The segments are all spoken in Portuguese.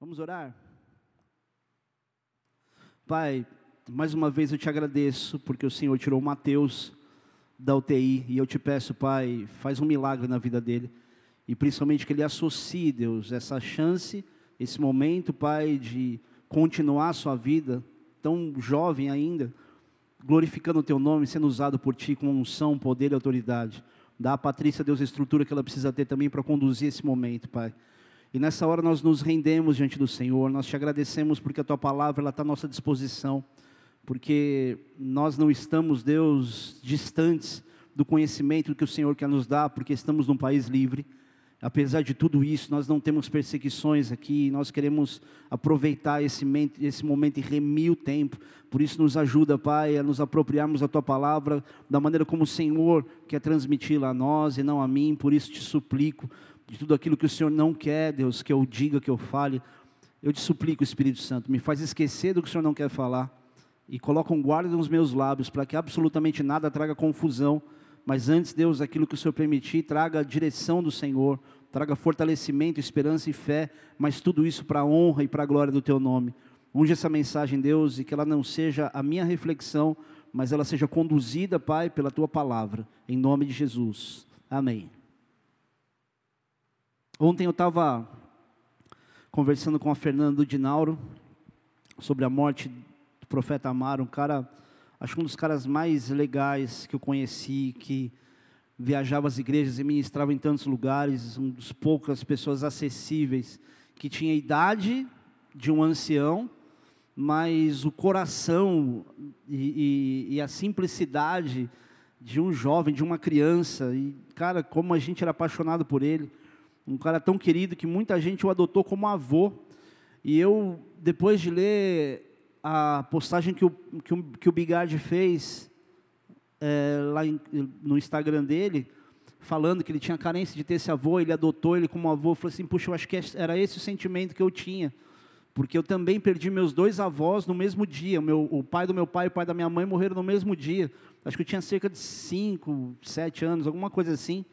Vamos orar? Pai, mais uma vez eu te agradeço porque o Senhor tirou Mateus da UTI e eu te peço, Pai, faz um milagre na vida dele e principalmente que ele associe, Deus, essa chance, esse momento, Pai, de continuar a sua vida tão jovem ainda, glorificando o teu nome, sendo usado por ti com unção, poder e autoridade. Dá a Patrícia, Deus, a estrutura que ela precisa ter também para conduzir esse momento, Pai. E nessa hora nós nos rendemos diante do Senhor, nós te agradecemos porque a tua palavra está à nossa disposição, porque nós não estamos, Deus, distantes do conhecimento que o Senhor quer nos dar, porque estamos num país livre. Apesar de tudo isso, nós não temos perseguições aqui, nós queremos aproveitar esse, esse momento e remir o tempo. Por isso, nos ajuda, Pai, a nos apropriarmos da Tua palavra da maneira como o Senhor quer transmiti-la a nós e não a mim. Por isso, te suplico, de tudo aquilo que o Senhor não quer, Deus, que eu diga, que eu fale. Eu te suplico, Espírito Santo, me faz esquecer do que o Senhor não quer falar e coloca um guarda nos meus lábios para que absolutamente nada traga confusão, mas antes, Deus, aquilo que o Senhor permitir, traga a direção do Senhor, traga fortalecimento, esperança e fé, mas tudo isso para a honra e para a glória do Teu nome. Unge essa mensagem, Deus, e que ela não seja a minha reflexão, mas ela seja conduzida, Pai, pela Tua palavra, em nome de Jesus. Amém. Ontem eu estava conversando com a Fernanda Dinauro sobre a morte do profeta Amaro, um cara, acho um dos caras mais legais que eu conheci, que viajava às igrejas e ministrava em tantos lugares, um dos poucas pessoas acessíveis, que tinha a idade de um ancião, mas o coração e, e, e a simplicidade de um jovem, de uma criança, e cara, como a gente era apaixonado por ele um cara tão querido que muita gente o adotou como avô. E eu, depois de ler a postagem que o, que o, que o Bigard fez é, lá em, no Instagram dele, falando que ele tinha carência de ter esse avô, ele adotou ele como avô, falei assim, puxa, eu acho que era esse o sentimento que eu tinha, porque eu também perdi meus dois avós no mesmo dia, o, meu, o pai do meu pai e o pai da minha mãe morreram no mesmo dia, acho que eu tinha cerca de cinco, sete anos, alguma coisa assim,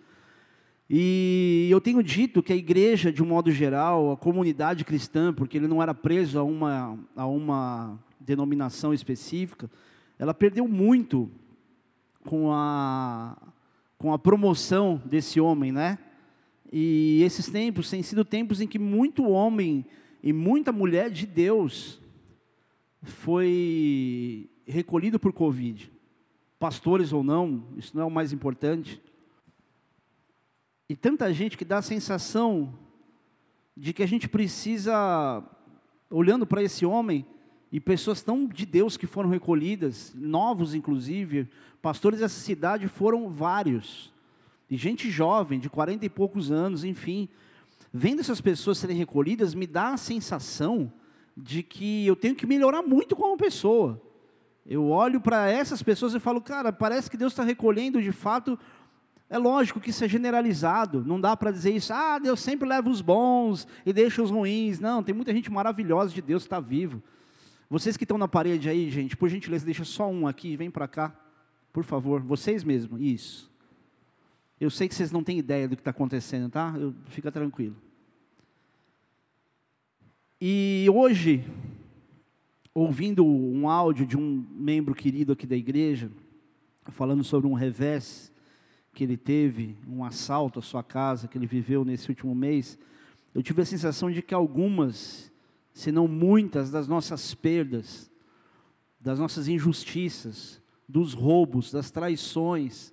e eu tenho dito que a igreja, de um modo geral, a comunidade cristã, porque ele não era preso a uma, a uma denominação específica, ela perdeu muito com a, com a promoção desse homem, né? E esses tempos têm sido tempos em que muito homem e muita mulher de Deus foi recolhido por Covid. Pastores ou não, isso não é o mais importante. E tanta gente que dá a sensação de que a gente precisa, olhando para esse homem, e pessoas tão de Deus que foram recolhidas, novos inclusive, pastores dessa cidade foram vários, e gente jovem, de 40 e poucos anos, enfim. Vendo essas pessoas serem recolhidas, me dá a sensação de que eu tenho que melhorar muito como pessoa. Eu olho para essas pessoas e falo, cara, parece que Deus está recolhendo de fato é lógico que isso é generalizado, não dá para dizer isso, ah, Deus sempre leva os bons e deixa os ruins. Não, tem muita gente maravilhosa de Deus que está vivo. Vocês que estão na parede aí, gente, por gentileza, deixa só um aqui, vem para cá, por favor, vocês mesmo, isso. Eu sei que vocês não têm ideia do que está acontecendo, tá? Eu, fica tranquilo. E hoje, ouvindo um áudio de um membro querido aqui da igreja, falando sobre um revés, que ele teve, um assalto à sua casa que ele viveu nesse último mês, eu tive a sensação de que algumas, se não muitas, das nossas perdas, das nossas injustiças, dos roubos, das traições,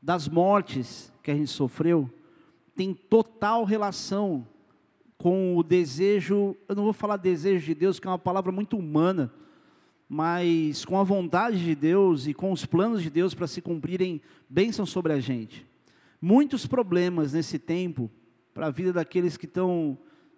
das mortes que a gente sofreu, tem total relação com o desejo, eu não vou falar desejo de Deus, que é uma palavra muito humana, mas com a vontade de Deus e com os planos de Deus para se cumprirem bênçãos sobre a gente. Muitos problemas nesse tempo, para a vida daqueles que estão,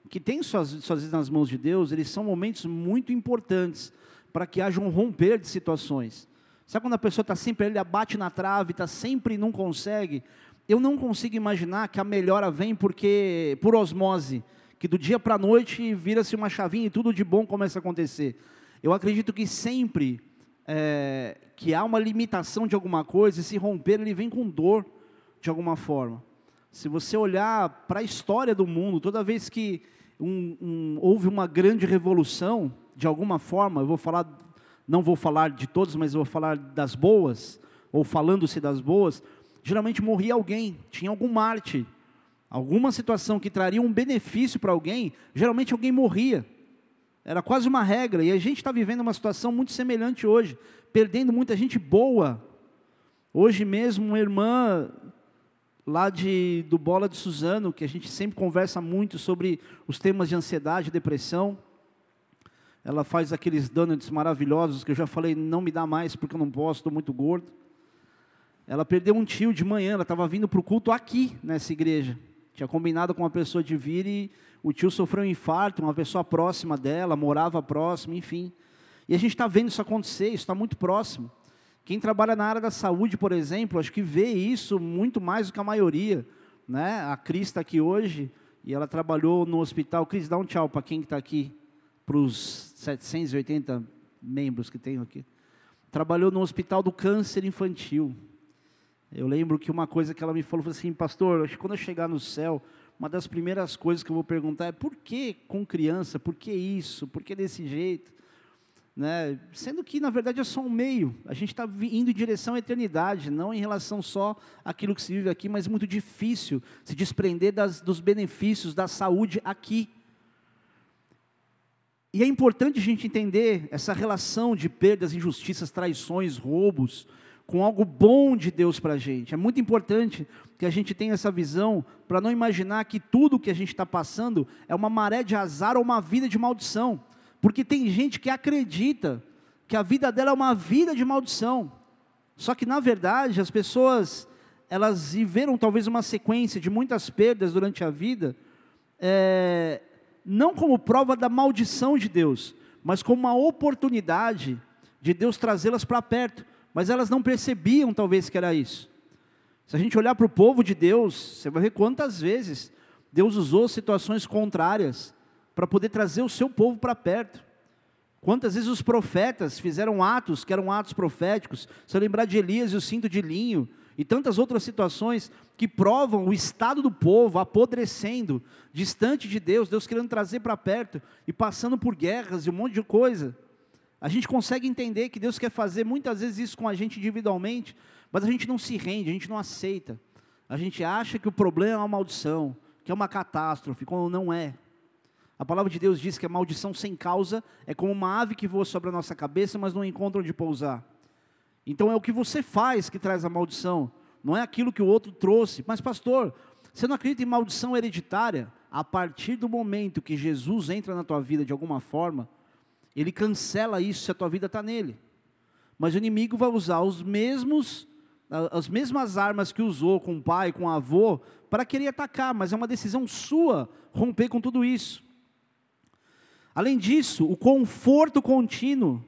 que têm suas, suas vidas nas mãos de Deus, eles são momentos muito importantes para que haja um romper de situações. Sabe quando a pessoa está sempre, ele abate na trave, está sempre e não consegue? Eu não consigo imaginar que a melhora vem porque, por osmose, que do dia para a noite vira-se uma chavinha e tudo de bom começa a acontecer. Eu acredito que sempre é, que há uma limitação de alguma coisa, esse romper ele vem com dor de alguma forma. Se você olhar para a história do mundo, toda vez que um, um, houve uma grande revolução, de alguma forma, eu vou falar, não vou falar de todos, mas vou falar das boas, ou falando-se das boas, geralmente morria alguém, tinha algum mártir, alguma situação que traria um benefício para alguém, geralmente alguém morria. Era quase uma regra, e a gente está vivendo uma situação muito semelhante hoje, perdendo muita gente boa. Hoje mesmo, uma irmã lá de, do Bola de Suzano, que a gente sempre conversa muito sobre os temas de ansiedade e depressão. Ela faz aqueles donuts maravilhosos que eu já falei, não me dá mais porque eu não posso, estou muito gordo. Ela perdeu um tio de manhã, ela estava vindo para o culto aqui, nessa igreja. Tinha combinado com uma pessoa de vir e o tio sofreu um infarto, uma pessoa próxima dela, morava próximo, enfim. E a gente está vendo isso acontecer, isso está muito próximo. Quem trabalha na área da saúde, por exemplo, acho que vê isso muito mais do que a maioria. Né? A Cris está aqui hoje e ela trabalhou no hospital. Cris, dá um tchau para quem está aqui, para os 780 membros que tenho aqui. Trabalhou no hospital do câncer infantil. Eu lembro que uma coisa que ela me falou foi assim, pastor, acho que quando eu chegar no céu, uma das primeiras coisas que eu vou perguntar é por que com criança, por que isso, por que desse jeito? Né? Sendo que, na verdade, é só um meio. A gente está indo em direção à eternidade, não em relação só àquilo que se vive aqui, mas é muito difícil se desprender das, dos benefícios da saúde aqui. E é importante a gente entender essa relação de perdas, injustiças, traições, roubos, com algo bom de Deus para a gente. É muito importante que a gente tenha essa visão para não imaginar que tudo que a gente está passando é uma maré de azar ou uma vida de maldição. Porque tem gente que acredita que a vida dela é uma vida de maldição. Só que na verdade as pessoas elas viveram talvez uma sequência de muitas perdas durante a vida, é, não como prova da maldição de Deus, mas como uma oportunidade de Deus trazê-las para perto. Mas elas não percebiam talvez que era isso. Se a gente olhar para o povo de Deus, você vai ver quantas vezes Deus usou situações contrárias para poder trazer o seu povo para perto. Quantas vezes os profetas fizeram atos que eram atos proféticos? Se lembrar de Elias e o cinto de linho, e tantas outras situações que provam o estado do povo apodrecendo, distante de Deus, Deus querendo trazer para perto e passando por guerras e um monte de coisa. A gente consegue entender que Deus quer fazer muitas vezes isso com a gente individualmente, mas a gente não se rende, a gente não aceita. A gente acha que o problema é uma maldição, que é uma catástrofe, quando não é. A palavra de Deus diz que a maldição sem causa é como uma ave que voa sobre a nossa cabeça, mas não encontra onde pousar. Então é o que você faz que traz a maldição, não é aquilo que o outro trouxe. Mas, pastor, você não acredita em maldição hereditária? A partir do momento que Jesus entra na tua vida de alguma forma, ele cancela isso se a tua vida está nele. Mas o inimigo vai usar os mesmos, as mesmas armas que usou com o pai, com o avô, para querer atacar, mas é uma decisão sua romper com tudo isso. Além disso, o conforto contínuo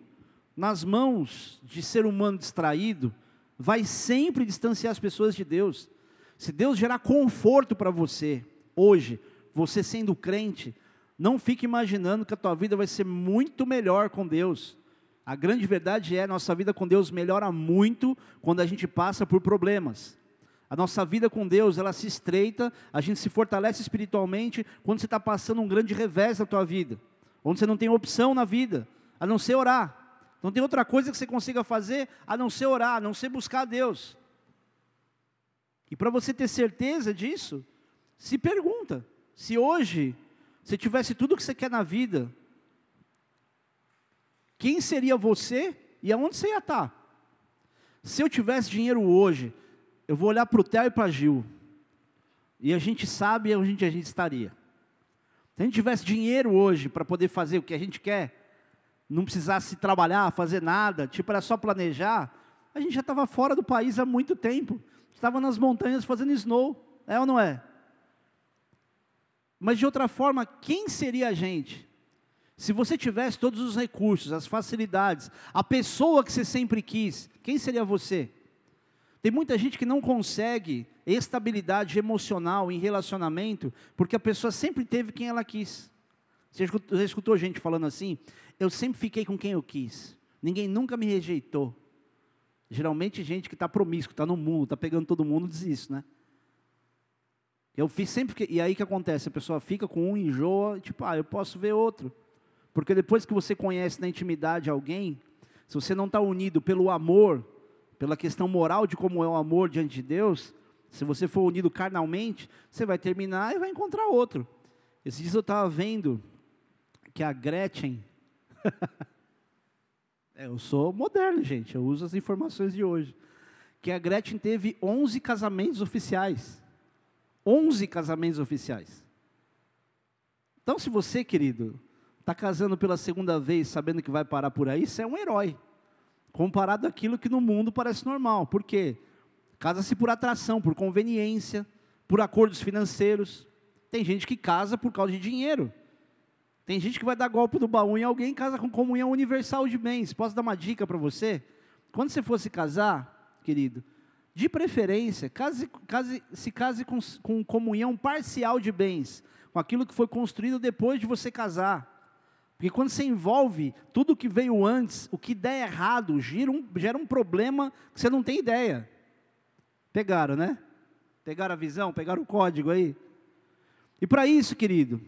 nas mãos de ser humano distraído vai sempre distanciar as pessoas de Deus. Se Deus gerar conforto para você, hoje, você sendo crente, não fique imaginando que a tua vida vai ser muito melhor com Deus. A grande verdade é, nossa vida com Deus melhora muito quando a gente passa por problemas. A nossa vida com Deus, ela se estreita, a gente se fortalece espiritualmente quando você está passando um grande revés na tua vida onde você não tem opção na vida, a não ser orar. Não tem outra coisa que você consiga fazer a não ser orar, a não ser buscar a Deus. E para você ter certeza disso, se pergunta: se hoje você tivesse tudo o que você quer na vida, quem seria você e aonde você ia estar? Se eu tivesse dinheiro hoje, eu vou olhar para o Theo e para Gil, e a gente sabe onde a gente estaria. Se a gente tivesse dinheiro hoje para poder fazer o que a gente quer, não precisasse trabalhar, fazer nada, tipo, era só planejar, a gente já estava fora do país há muito tempo. Estava nas montanhas fazendo snow, é ou não é? Mas de outra forma, quem seria a gente? Se você tivesse todos os recursos, as facilidades, a pessoa que você sempre quis, quem seria você? Tem muita gente que não consegue estabilidade emocional em relacionamento, porque a pessoa sempre teve quem ela quis. Você escutou, já escutou gente falando assim? Eu sempre fiquei com quem eu quis. Ninguém nunca me rejeitou. Geralmente gente que está promíscuo, está no mundo, está pegando todo mundo, diz isso, né? Eu fiz sempre que, e aí que acontece, a pessoa fica com um enjoa, tipo, ah, eu posso ver outro. Porque depois que você conhece na intimidade alguém, se você não está unido pelo amor, pela questão moral de como é o amor diante de Deus, se você for unido carnalmente, você vai terminar e vai encontrar outro. Esses dias eu estava vendo que a Gretchen. é, eu sou moderno, gente, eu uso as informações de hoje. Que a Gretchen teve 11 casamentos oficiais. 11 casamentos oficiais. Então, se você, querido, está casando pela segunda vez sabendo que vai parar por aí, você é um herói. Comparado àquilo que no mundo parece normal. Por quê? Casa-se por atração, por conveniência, por acordos financeiros. Tem gente que casa por causa de dinheiro. Tem gente que vai dar golpe do baú em alguém casa com comunhão universal de bens. Posso dar uma dica para você? Quando você fosse casar, querido, de preferência, case, case, se case com, com comunhão parcial de bens, com aquilo que foi construído depois de você casar. Porque quando você envolve tudo que veio antes, o que der errado um, gera um problema que você não tem ideia. Pegaram, né? Pegaram a visão? Pegaram o código aí? E para isso, querido,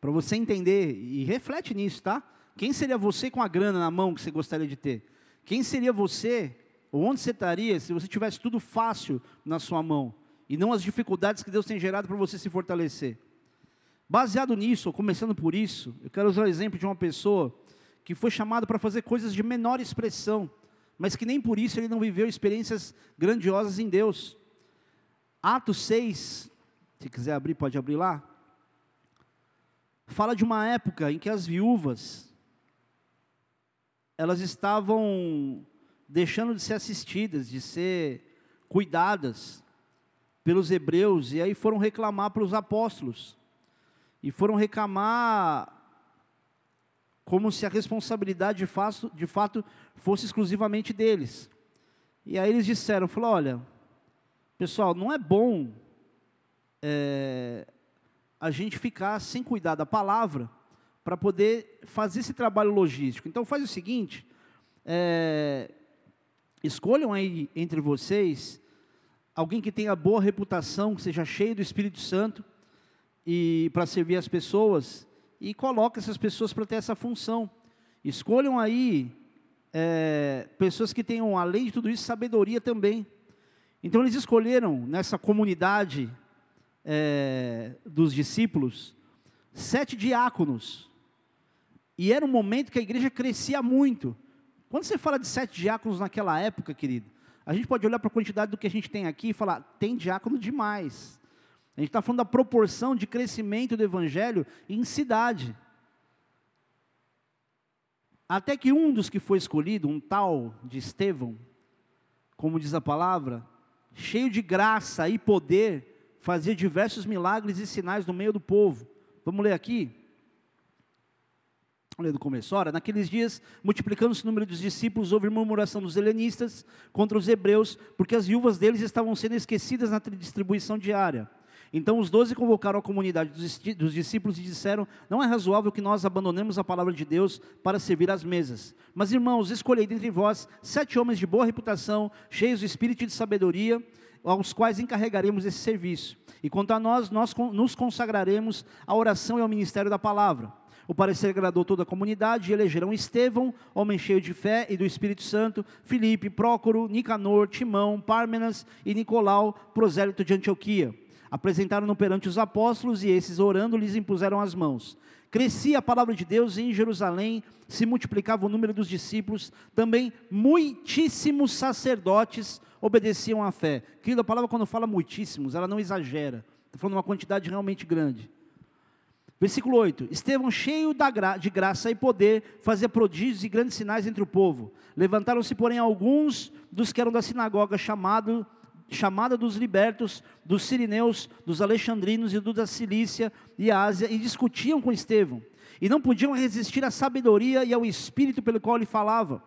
para você entender, e reflete nisso, tá? Quem seria você com a grana na mão que você gostaria de ter? Quem seria você ou onde você estaria se você tivesse tudo fácil na sua mão e não as dificuldades que Deus tem gerado para você se fortalecer? Baseado nisso, ou começando por isso, eu quero usar o exemplo de uma pessoa que foi chamada para fazer coisas de menor expressão, mas que nem por isso ele não viveu experiências grandiosas em Deus. Atos 6, se quiser abrir, pode abrir lá. Fala de uma época em que as viúvas elas estavam deixando de ser assistidas, de ser cuidadas pelos hebreus, e aí foram reclamar para os apóstolos. E foram reclamar como se a responsabilidade de fato, de fato fosse exclusivamente deles. E aí eles disseram, falou, olha, pessoal, não é bom é, a gente ficar sem cuidar da palavra para poder fazer esse trabalho logístico. Então faz o seguinte, é, Escolham aí entre vocês alguém que tenha boa reputação, que seja cheio do Espírito Santo e para servir as pessoas e coloque essas pessoas para ter essa função. Escolham aí é, pessoas que tenham, além de tudo isso, sabedoria também. Então eles escolheram nessa comunidade é, dos discípulos sete diáconos. E era um momento que a igreja crescia muito. Quando você fala de sete diáconos naquela época, querido, a gente pode olhar para a quantidade do que a gente tem aqui e falar, tem diácono demais. A gente está falando da proporção de crescimento do evangelho em cidade. Até que um dos que foi escolhido, um tal de Estevão, como diz a palavra, cheio de graça e poder, fazia diversos milagres e sinais no meio do povo. Vamos ler aqui? Ler do começo. Ora, naqueles dias, multiplicando-se o número dos discípulos, houve murmuração dos helenistas contra os hebreus, porque as viúvas deles estavam sendo esquecidas na distribuição diária. Então os doze convocaram a comunidade dos discípulos e disseram: Não é razoável que nós abandonemos a palavra de Deus para servir às mesas. Mas, irmãos, escolhei dentre vós sete homens de boa reputação, cheios de espírito e de sabedoria, aos quais encarregaremos esse serviço. E quanto a nós, nós nos consagraremos à oração e ao ministério da palavra. O parecer agradou toda a comunidade e elegeram Estevão, homem cheio de fé e do Espírito Santo, Filipe, Prócoro, Nicanor, Timão, Pármenas e Nicolau, prosélito de Antioquia. Apresentaram-no perante os apóstolos e esses, orando, lhes impuseram as mãos. Crescia a palavra de Deus e em Jerusalém se multiplicava o número dos discípulos, também muitíssimos sacerdotes obedeciam à fé. Querido, a palavra quando fala muitíssimos, ela não exagera, está falando uma quantidade realmente grande. Versículo 8: Estevão, cheio de graça e poder, fazia prodígios e grandes sinais entre o povo. Levantaram-se, porém, alguns dos que eram da sinagoga, chamado, chamada dos libertos, dos sirineus, dos alexandrinos e dos da Cilícia e Ásia, e discutiam com Estevão. E não podiam resistir à sabedoria e ao espírito pelo qual ele falava.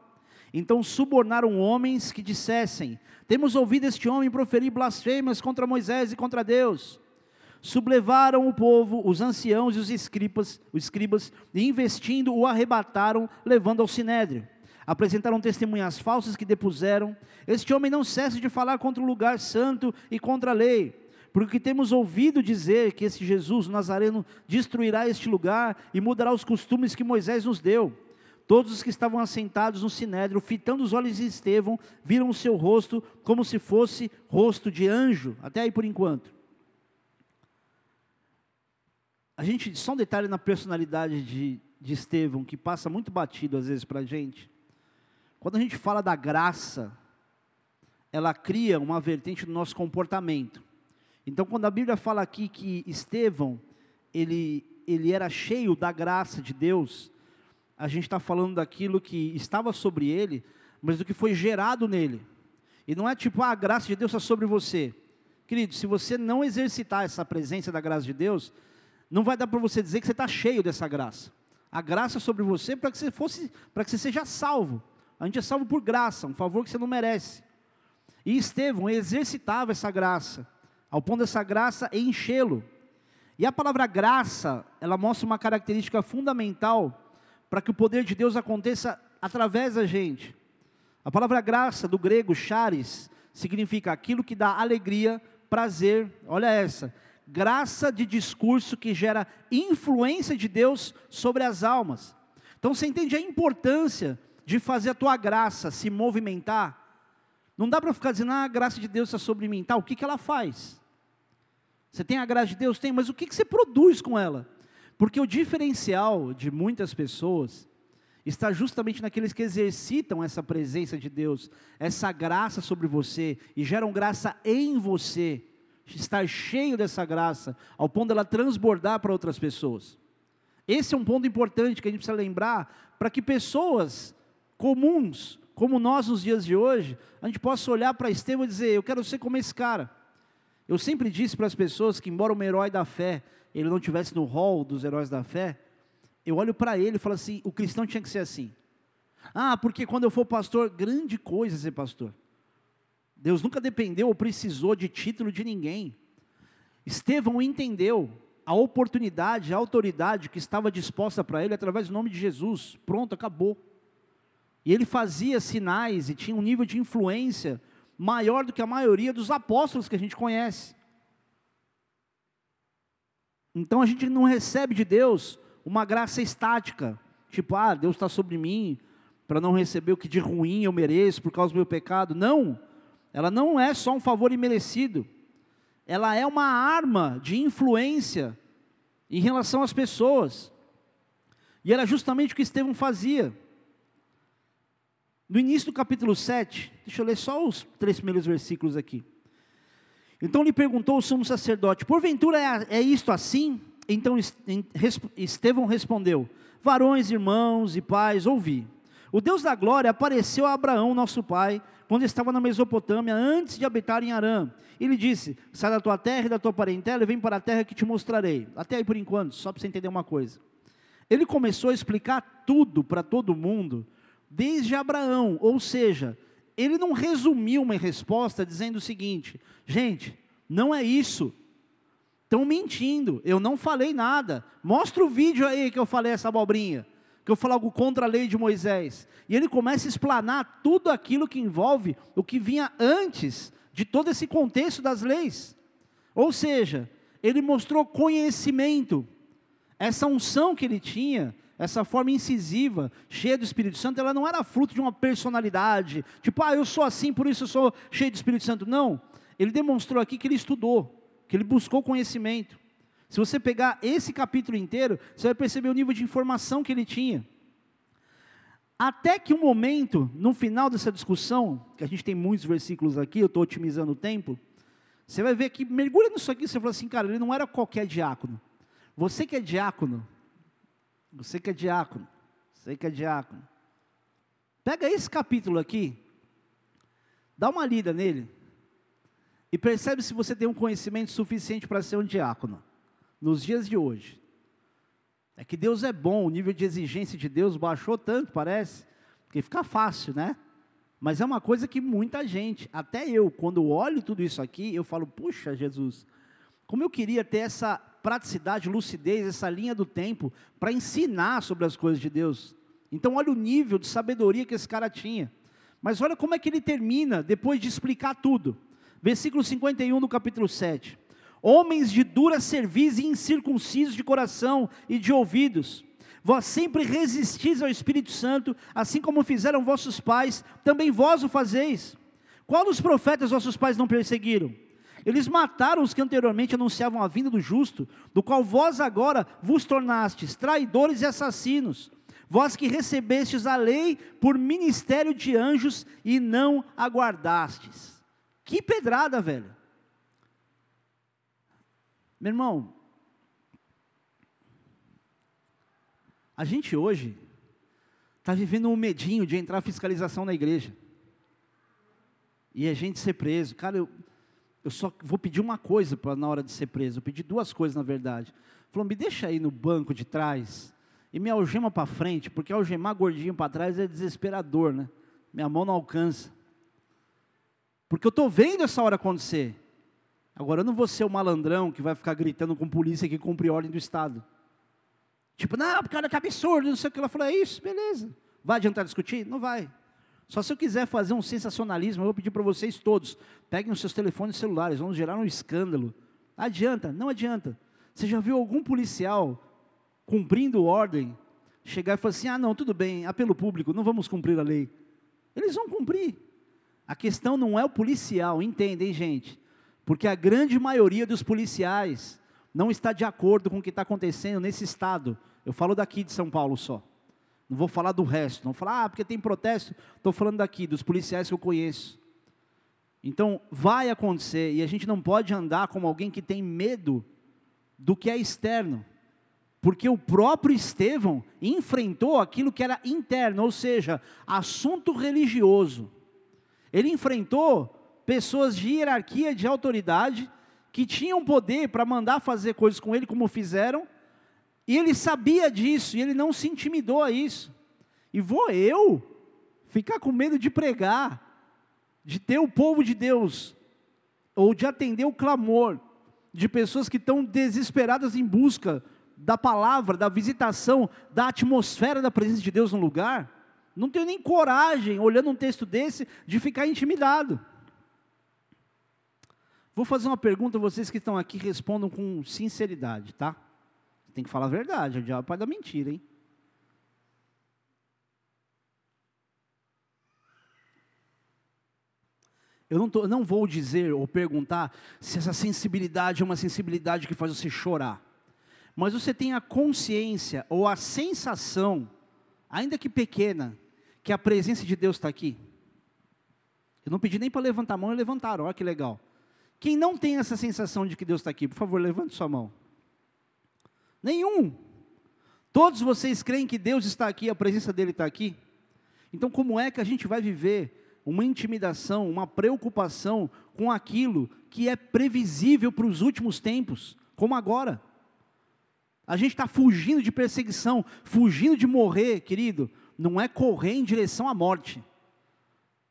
Então subornaram homens que dissessem: Temos ouvido este homem proferir blasfêmias contra Moisés e contra Deus sublevaram o povo, os anciãos e os escribas, os escribas e investindo o arrebataram, levando ao sinédrio. Apresentaram testemunhas falsas que depuseram: Este homem não cessa de falar contra o lugar santo e contra a lei. porque temos ouvido dizer que esse Jesus, o Nazareno, destruirá este lugar e mudará os costumes que Moisés nos deu. Todos os que estavam assentados no sinédrio, fitando os olhos de Estevão, viram o seu rosto como se fosse rosto de anjo. Até aí por enquanto. A gente, só um detalhe na personalidade de, de Estevão, que passa muito batido às vezes para a gente. Quando a gente fala da graça, ela cria uma vertente do nosso comportamento. Então, quando a Bíblia fala aqui que Estevão, ele, ele era cheio da graça de Deus, a gente está falando daquilo que estava sobre ele, mas do que foi gerado nele. E não é tipo, ah, a graça de Deus está sobre você. Querido, se você não exercitar essa presença da graça de Deus, não vai dar para você dizer que você está cheio dessa graça. A graça é sobre você para que você fosse, para que você seja salvo. A gente é salvo por graça, um favor que você não merece. E Estevão exercitava essa graça, ao ponto dessa graça enchê-lo. E a palavra graça, ela mostra uma característica fundamental para que o poder de Deus aconteça através da gente. A palavra graça, do grego charis, significa aquilo que dá alegria, prazer, olha essa, graça de discurso que gera influência de Deus sobre as almas. Então você entende a importância de fazer a tua graça se movimentar não dá para ficar dizendo, ah, a graça de Deus está sobre mim. Tá, o que, que ela faz? Você tem a graça de Deus? Tem, mas o que, que você produz com ela? Porque o diferencial de muitas pessoas está justamente naqueles que exercitam essa presença de Deus, essa graça sobre você e geram graça em você, estar cheio dessa graça, ao ponto dela transbordar para outras pessoas. Esse é um ponto importante que a gente precisa lembrar para que pessoas comuns como nós nos dias de hoje, a gente possa olhar para Estevão e dizer: Eu quero ser como esse cara. Eu sempre disse para as pessoas que, embora um herói da fé, ele não tivesse no hall dos heróis da fé, eu olho para ele e falo assim: o cristão tinha que ser assim. Ah, porque quando eu for pastor, grande coisa ser pastor. Deus nunca dependeu ou precisou de título de ninguém. Estevão entendeu a oportunidade, a autoridade que estava disposta para ele através do nome de Jesus. Pronto, acabou. E ele fazia sinais e tinha um nível de influência maior do que a maioria dos apóstolos que a gente conhece. Então a gente não recebe de Deus uma graça estática, tipo, ah, Deus está sobre mim para não receber o que de ruim eu mereço por causa do meu pecado. Não, ela não é só um favor imerecido, ela é uma arma de influência em relação às pessoas. E era justamente o que Estevão fazia. No início do capítulo 7, deixa eu ler só os três primeiros versículos aqui. Então lhe perguntou o sumo sacerdote: Porventura é, é isto assim? Então Estevão respondeu: Varões, irmãos e pais, ouvi. O Deus da glória apareceu a Abraão, nosso pai, quando estava na Mesopotâmia, antes de habitar em Arã. Ele disse: Sai da tua terra e da tua parentela e vem para a terra que te mostrarei. Até aí por enquanto, só para você entender uma coisa. Ele começou a explicar tudo para todo mundo desde Abraão, ou seja, ele não resumiu uma resposta dizendo o seguinte: gente, não é isso, estão mentindo, eu não falei nada, mostra o vídeo aí que eu falei essa abobrinha, que eu falo algo contra a lei de Moisés, e ele começa a explanar tudo aquilo que envolve o que vinha antes de todo esse contexto das leis, ou seja, ele mostrou conhecimento, essa unção que ele tinha, essa forma incisiva, cheia do Espírito Santo, ela não era fruto de uma personalidade, tipo, ah, eu sou assim, por isso eu sou cheio do Espírito Santo. Não, ele demonstrou aqui que ele estudou, que ele buscou conhecimento. Se você pegar esse capítulo inteiro, você vai perceber o nível de informação que ele tinha. Até que um momento, no final dessa discussão, que a gente tem muitos versículos aqui, eu estou otimizando o tempo, você vai ver que mergulha nisso aqui, você fala assim, cara, ele não era qualquer diácono. Você que é diácono, você que é diácono, você que é diácono. Pega esse capítulo aqui, dá uma lida nele, e percebe se você tem um conhecimento suficiente para ser um diácono, nos dias de hoje. É que Deus é bom, o nível de exigência de Deus baixou tanto, parece, que fica fácil, né? Mas é uma coisa que muita gente, até eu, quando olho tudo isso aqui, eu falo, puxa Jesus, como eu queria ter essa praticidade, lucidez, essa linha do tempo para ensinar sobre as coisas de Deus. Então, olha o nível de sabedoria que esse cara tinha. Mas olha como é que ele termina, depois de explicar tudo. Versículo 51 do capítulo 7. Homens de dura cerviz e incircuncisos de coração e de ouvidos. Vós sempre resistis ao Espírito Santo, assim como fizeram vossos pais, também vós o fazeis. Qual dos profetas vossos pais não perseguiram? Eles mataram os que anteriormente anunciavam a vinda do justo, do qual vós agora vos tornastes traidores e assassinos. Vós que recebestes a lei por ministério de anjos e não aguardastes. Que pedrada, velho. Meu irmão, a gente hoje está vivendo um medinho de entrar fiscalização na igreja. E a gente ser preso. Cara, eu, eu só vou pedir uma coisa para na hora de ser preso. Eu pedi duas coisas, na verdade. Falou, me deixa aí no banco de trás e me algema para frente, porque algemar gordinho para trás é desesperador, né? Minha mão não alcança. Porque eu estou vendo essa hora acontecer. Agora, eu não vou ser o malandrão que vai ficar gritando com polícia que cumpre ordem do Estado. Tipo, não, cara, que absurdo, não sei o que. Ela falou, é isso, beleza. Vai adiantar discutir? Não vai. Só se eu quiser fazer um sensacionalismo, eu vou pedir para vocês todos, peguem os seus telefones celulares, vamos gerar um escândalo. Adianta? Não adianta. Você já viu algum policial cumprindo ordem chegar e falar assim: ah, não, tudo bem, apelo público, não vamos cumprir a lei. Eles vão cumprir. A questão não é o policial, entendem, gente? Porque a grande maioria dos policiais não está de acordo com o que está acontecendo nesse estado. Eu falo daqui de São Paulo só. Não vou falar do resto. Não vou falar, ah, porque tem protesto. Estou falando daqui, dos policiais que eu conheço. Então, vai acontecer. E a gente não pode andar como alguém que tem medo do que é externo. Porque o próprio Estevão enfrentou aquilo que era interno, ou seja, assunto religioso. Ele enfrentou pessoas de hierarquia, de autoridade, que tinham poder para mandar fazer coisas com ele, como fizeram, e ele sabia disso, e ele não se intimidou a isso. E vou eu ficar com medo de pregar, de ter o povo de Deus, ou de atender o clamor de pessoas que estão desesperadas em busca da palavra, da visitação, da atmosfera da presença de Deus no lugar. Não tenho nem coragem, olhando um texto desse, de ficar intimidado. Vou fazer uma pergunta, vocês que estão aqui respondam com sinceridade, tá? Tem que falar a verdade, o diabo pode dar mentira, hein? Eu não, tô, não vou dizer ou perguntar se essa sensibilidade é uma sensibilidade que faz você chorar. Mas você tem a consciência ou a sensação, ainda que pequena, que a presença de Deus está aqui. Eu não pedi nem para levantar a mão e levantaram, olha que legal. Quem não tem essa sensação de que Deus está aqui, por favor, levante sua mão. Nenhum. Todos vocês creem que Deus está aqui, a presença dele está aqui? Então, como é que a gente vai viver uma intimidação, uma preocupação com aquilo que é previsível para os últimos tempos, como agora? A gente está fugindo de perseguição, fugindo de morrer, querido. Não é correr em direção à morte,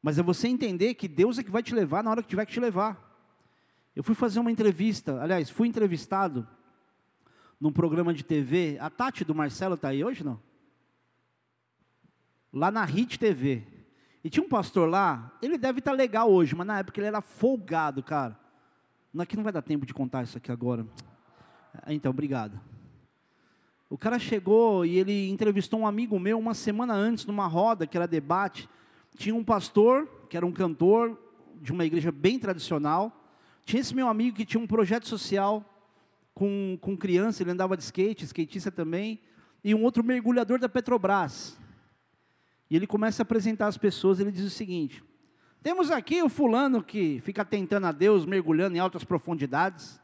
mas é você entender que Deus é que vai te levar na hora que tiver que te levar. Eu fui fazer uma entrevista, aliás, fui entrevistado num programa de TV. A Tati do Marcelo está aí hoje, não? Lá na HIT TV. E tinha um pastor lá, ele deve estar tá legal hoje, mas na época ele era folgado, cara. Aqui não vai dar tempo de contar isso aqui agora. Então, obrigado. O cara chegou e ele entrevistou um amigo meu uma semana antes, numa roda, que era debate. Tinha um pastor, que era um cantor, de uma igreja bem tradicional. Tinha esse meu amigo que tinha um projeto social com, com criança, ele andava de skate, skatista também, e um outro mergulhador da Petrobras. E ele começa a apresentar as pessoas, ele diz o seguinte: temos aqui o fulano que fica tentando a Deus, mergulhando em altas profundidades.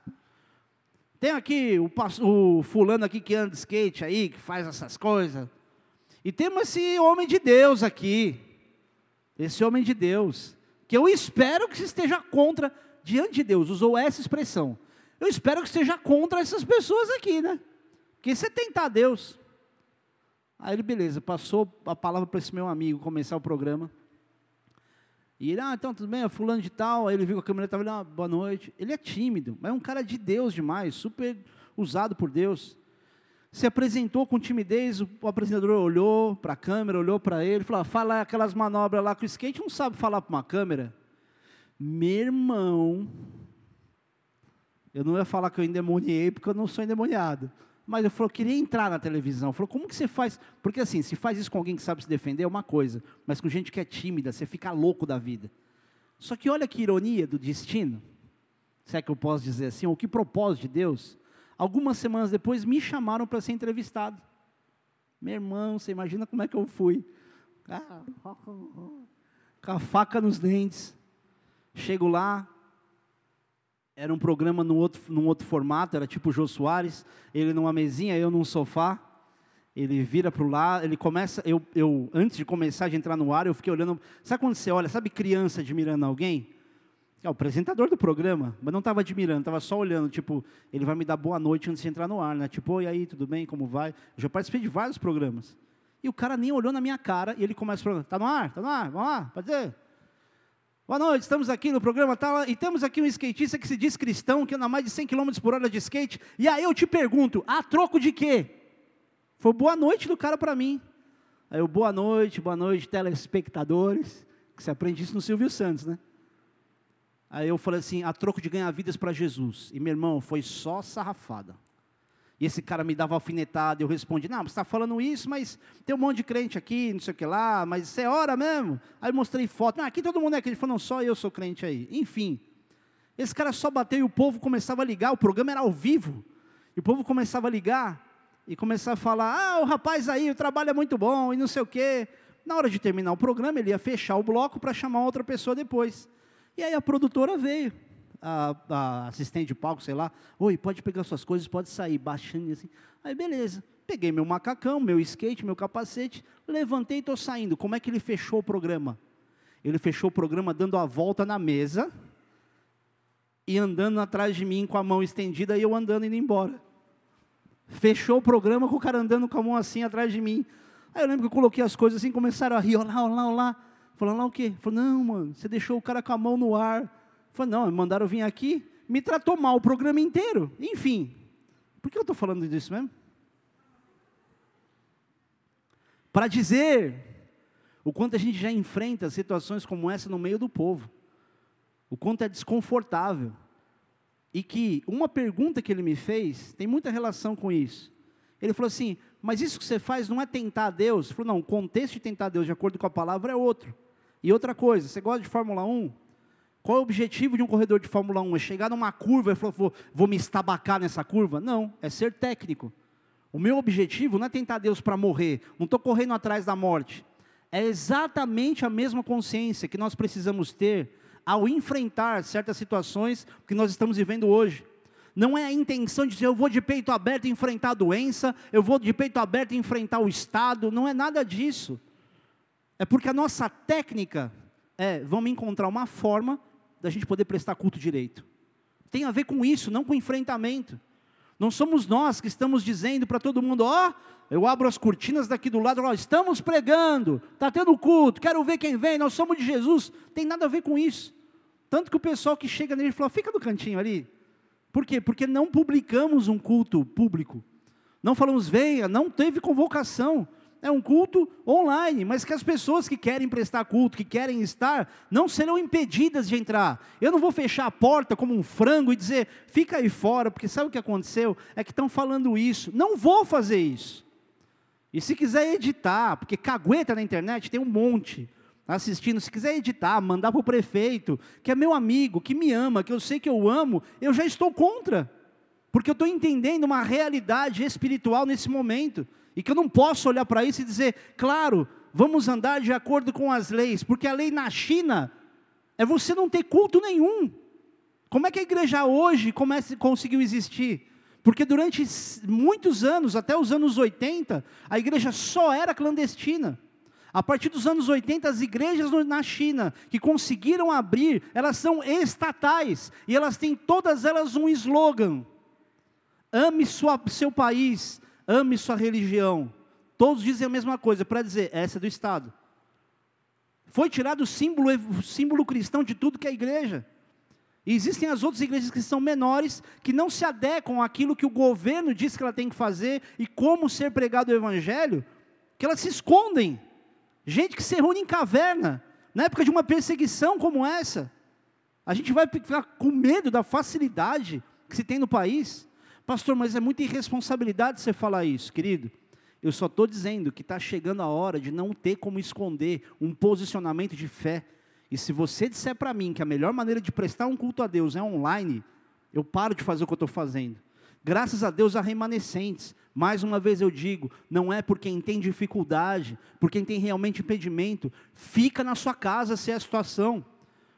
Tem aqui o, o fulano aqui que anda de skate aí, que faz essas coisas. E temos esse homem de Deus aqui. Esse homem de Deus. Que eu espero que esteja contra, diante de Deus, usou essa expressão. Eu espero que esteja contra essas pessoas aqui, né? Porque você tentar Deus. Aí ele, beleza, passou a palavra para esse meu amigo começar o programa. E ele, ah, então tudo bem, é fulano de tal. Aí ele viu que a câmera estava ali, ah, boa noite. Ele é tímido, mas é um cara de Deus demais, super usado por Deus. Se apresentou com timidez, o apresentador olhou para a câmera, olhou para ele, falou, ah, fala aquelas manobras lá com o skate, não sabe falar para uma câmera. Meu irmão, Eu não ia falar que eu endemoniei, porque eu não sou endemoniado. Mas eu falou, queria entrar na televisão. Falou, como que você faz? Porque assim, se faz isso com alguém que sabe se defender é uma coisa, mas com gente que é tímida, você fica louco da vida. Só que olha que ironia do destino, se é que eu posso dizer assim, ou que propósito de Deus. Algumas semanas depois me chamaram para ser entrevistado. Meu irmão, você imagina como é que eu fui? Ah, com a faca nos dentes. Chego lá, era um programa num outro, num outro formato, era tipo o Jô Soares, ele numa mesinha, eu num sofá, ele vira para o lado, ele começa, eu, eu, antes de começar de entrar no ar, eu fiquei olhando, sabe quando você olha, sabe criança admirando alguém? É o apresentador do programa, mas não estava admirando, estava só olhando, tipo, ele vai me dar boa noite antes de entrar no ar, né? Tipo, e aí, tudo bem, como vai? Eu já participei de vários programas. E o cara nem olhou na minha cara, e ele começa o está no ar, está no ar, vamos lá, pode dizer? Boa noite, estamos aqui no programa tal, e temos aqui um skatista que se diz cristão, que anda mais de 100 km por hora de skate, e aí eu te pergunto, a troco de quê? Foi boa noite do cara para mim. Aí eu, boa noite, boa noite, telespectadores, que você aprende isso no Silvio Santos, né? Aí eu falei assim, a troco de ganhar vidas para Jesus. E meu irmão, foi só sarrafada. E esse cara me dava alfinetada, eu respondi, não, você está falando isso, mas tem um monte de crente aqui, não sei o que lá, mas você ora mesmo? Aí eu mostrei foto, ah, aqui todo mundo é crente, ele falou, não, só eu sou crente aí. Enfim, esse cara só bateu e o povo começava a ligar, o programa era ao vivo, e o povo começava a ligar, e começava a falar, ah, o rapaz aí, o trabalho é muito bom, e não sei o quê. Na hora de terminar o programa, ele ia fechar o bloco para chamar outra pessoa depois. E aí a produtora veio, a, a, assistente de palco, sei lá, oi, pode pegar suas coisas, pode sair, baixando assim. Aí beleza, peguei meu macacão, meu skate, meu capacete, levantei e estou saindo. Como é que ele fechou o programa? Ele fechou o programa dando a volta na mesa e andando atrás de mim com a mão estendida e eu andando indo embora. Fechou o programa com o cara andando com a mão assim atrás de mim. Aí eu lembro que eu coloquei as coisas assim, começaram a rir, olá, olá, olá. Falou, lá o quê? Falou, não, mano, você deixou o cara com a mão no ar. Falei, não, mandaram vir aqui, me tratou mal o programa inteiro. Enfim, por que eu estou falando disso mesmo? Para dizer o quanto a gente já enfrenta situações como essa no meio do povo, o quanto é desconfortável. E que uma pergunta que ele me fez tem muita relação com isso. Ele falou assim: Mas isso que você faz não é tentar Deus? Ele falou: Não, o contexto de tentar Deus, de acordo com a palavra, é outro. E outra coisa, você gosta de Fórmula 1? Qual é o objetivo de um corredor de Fórmula 1? É chegar numa curva e falar, vou, vou me estabacar nessa curva? Não, é ser técnico. O meu objetivo não é tentar Deus para morrer, não estou correndo atrás da morte. É exatamente a mesma consciência que nós precisamos ter ao enfrentar certas situações que nós estamos vivendo hoje. Não é a intenção de dizer eu vou de peito aberto enfrentar a doença, eu vou de peito aberto enfrentar o Estado, não é nada disso. É porque a nossa técnica é, vamos encontrar uma forma da gente poder prestar culto direito. Tem a ver com isso, não com enfrentamento. Não somos nós que estamos dizendo para todo mundo, ó, oh, eu abro as cortinas daqui do lado, ó, estamos pregando, está tendo culto, quero ver quem vem, nós somos de Jesus. Tem nada a ver com isso. Tanto que o pessoal que chega nele fala, fica no cantinho ali. Por quê? Porque não publicamos um culto público. Não falamos, venha, não teve convocação é um culto online, mas que as pessoas que querem prestar culto, que querem estar, não serão impedidas de entrar. Eu não vou fechar a porta como um frango e dizer, fica aí fora, porque sabe o que aconteceu? É que estão falando isso. Não vou fazer isso. E se quiser editar, porque cagueta na internet tem um monte assistindo, se quiser editar, mandar para o prefeito, que é meu amigo, que me ama, que eu sei que eu amo, eu já estou contra. Porque eu estou entendendo uma realidade espiritual nesse momento. E que eu não posso olhar para isso e dizer, claro, vamos andar de acordo com as leis, porque a lei na China é você não ter culto nenhum. Como é que a igreja hoje comece, conseguiu existir? Porque durante muitos anos, até os anos 80, a igreja só era clandestina. A partir dos anos 80, as igrejas na China que conseguiram abrir, elas são estatais e elas têm todas elas um slogan: ame sua, seu país, ame sua religião. Todos dizem a mesma coisa, para dizer, essa é do Estado. Foi tirado o símbolo, o símbolo cristão de tudo que é igreja. E existem as outras igrejas que são menores, que não se adequam àquilo que o governo diz que ela tem que fazer e como ser pregado o evangelho, que elas se escondem. Gente que se reúne em caverna, na época de uma perseguição como essa. A gente vai ficar com medo da facilidade que se tem no país. Pastor, mas é muita irresponsabilidade você falar isso, querido. Eu só estou dizendo que está chegando a hora de não ter como esconder um posicionamento de fé. E se você disser para mim que a melhor maneira de prestar um culto a Deus é online, eu paro de fazer o que eu estou fazendo. Graças a Deus há remanescentes. Mais uma vez eu digo, não é por quem tem dificuldade, por quem tem realmente impedimento, fica na sua casa se é a situação.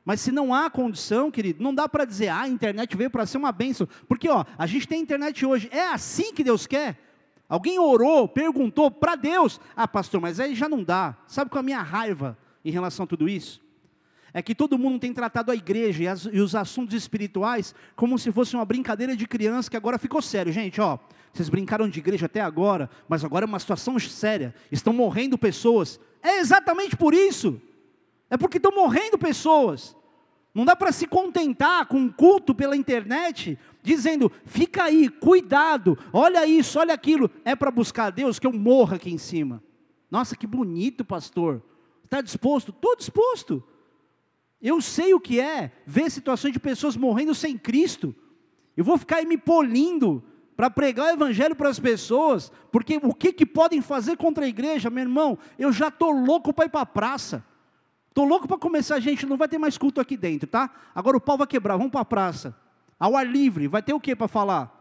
Mas se não há condição, querido, não dá para dizer, ah, a internet veio para ser uma bênção. Porque, ó, a gente tem internet hoje, é assim que Deus quer? Alguém orou, perguntou para Deus, ah, pastor, mas aí já não dá. Sabe qual é a minha raiva em relação a tudo isso? é que todo mundo tem tratado a igreja e, as, e, os assuntos espirituais como se fosse uma brincadeira de criança que agora ficou sério. Gente, ó, vocês brincaram de igreja até agora, mas agora é uma situação séria. Estão morrendo pessoas. É exatamente por isso. É porque estão morrendo pessoas. Não dá para se contentar com um culto pela internet, dizendo, fica aí, cuidado, olha isso, olha aquilo. É para buscar a Deus que eu morra aqui em cima. Nossa, que bonito, pastor. Está disposto? Estou disposto. Eu sei o que é ver situações de pessoas morrendo sem Cristo. Eu vou ficar aí me polindo para pregar o evangelho para as pessoas, porque o que, que podem fazer contra a igreja, meu irmão? Eu já estou louco para ir para a praça. Estou louco para começar, gente, não vai ter mais culto aqui dentro, tá? Agora o pau vai quebrar, vamos para a praça. Ao ar livre, vai ter o que para falar?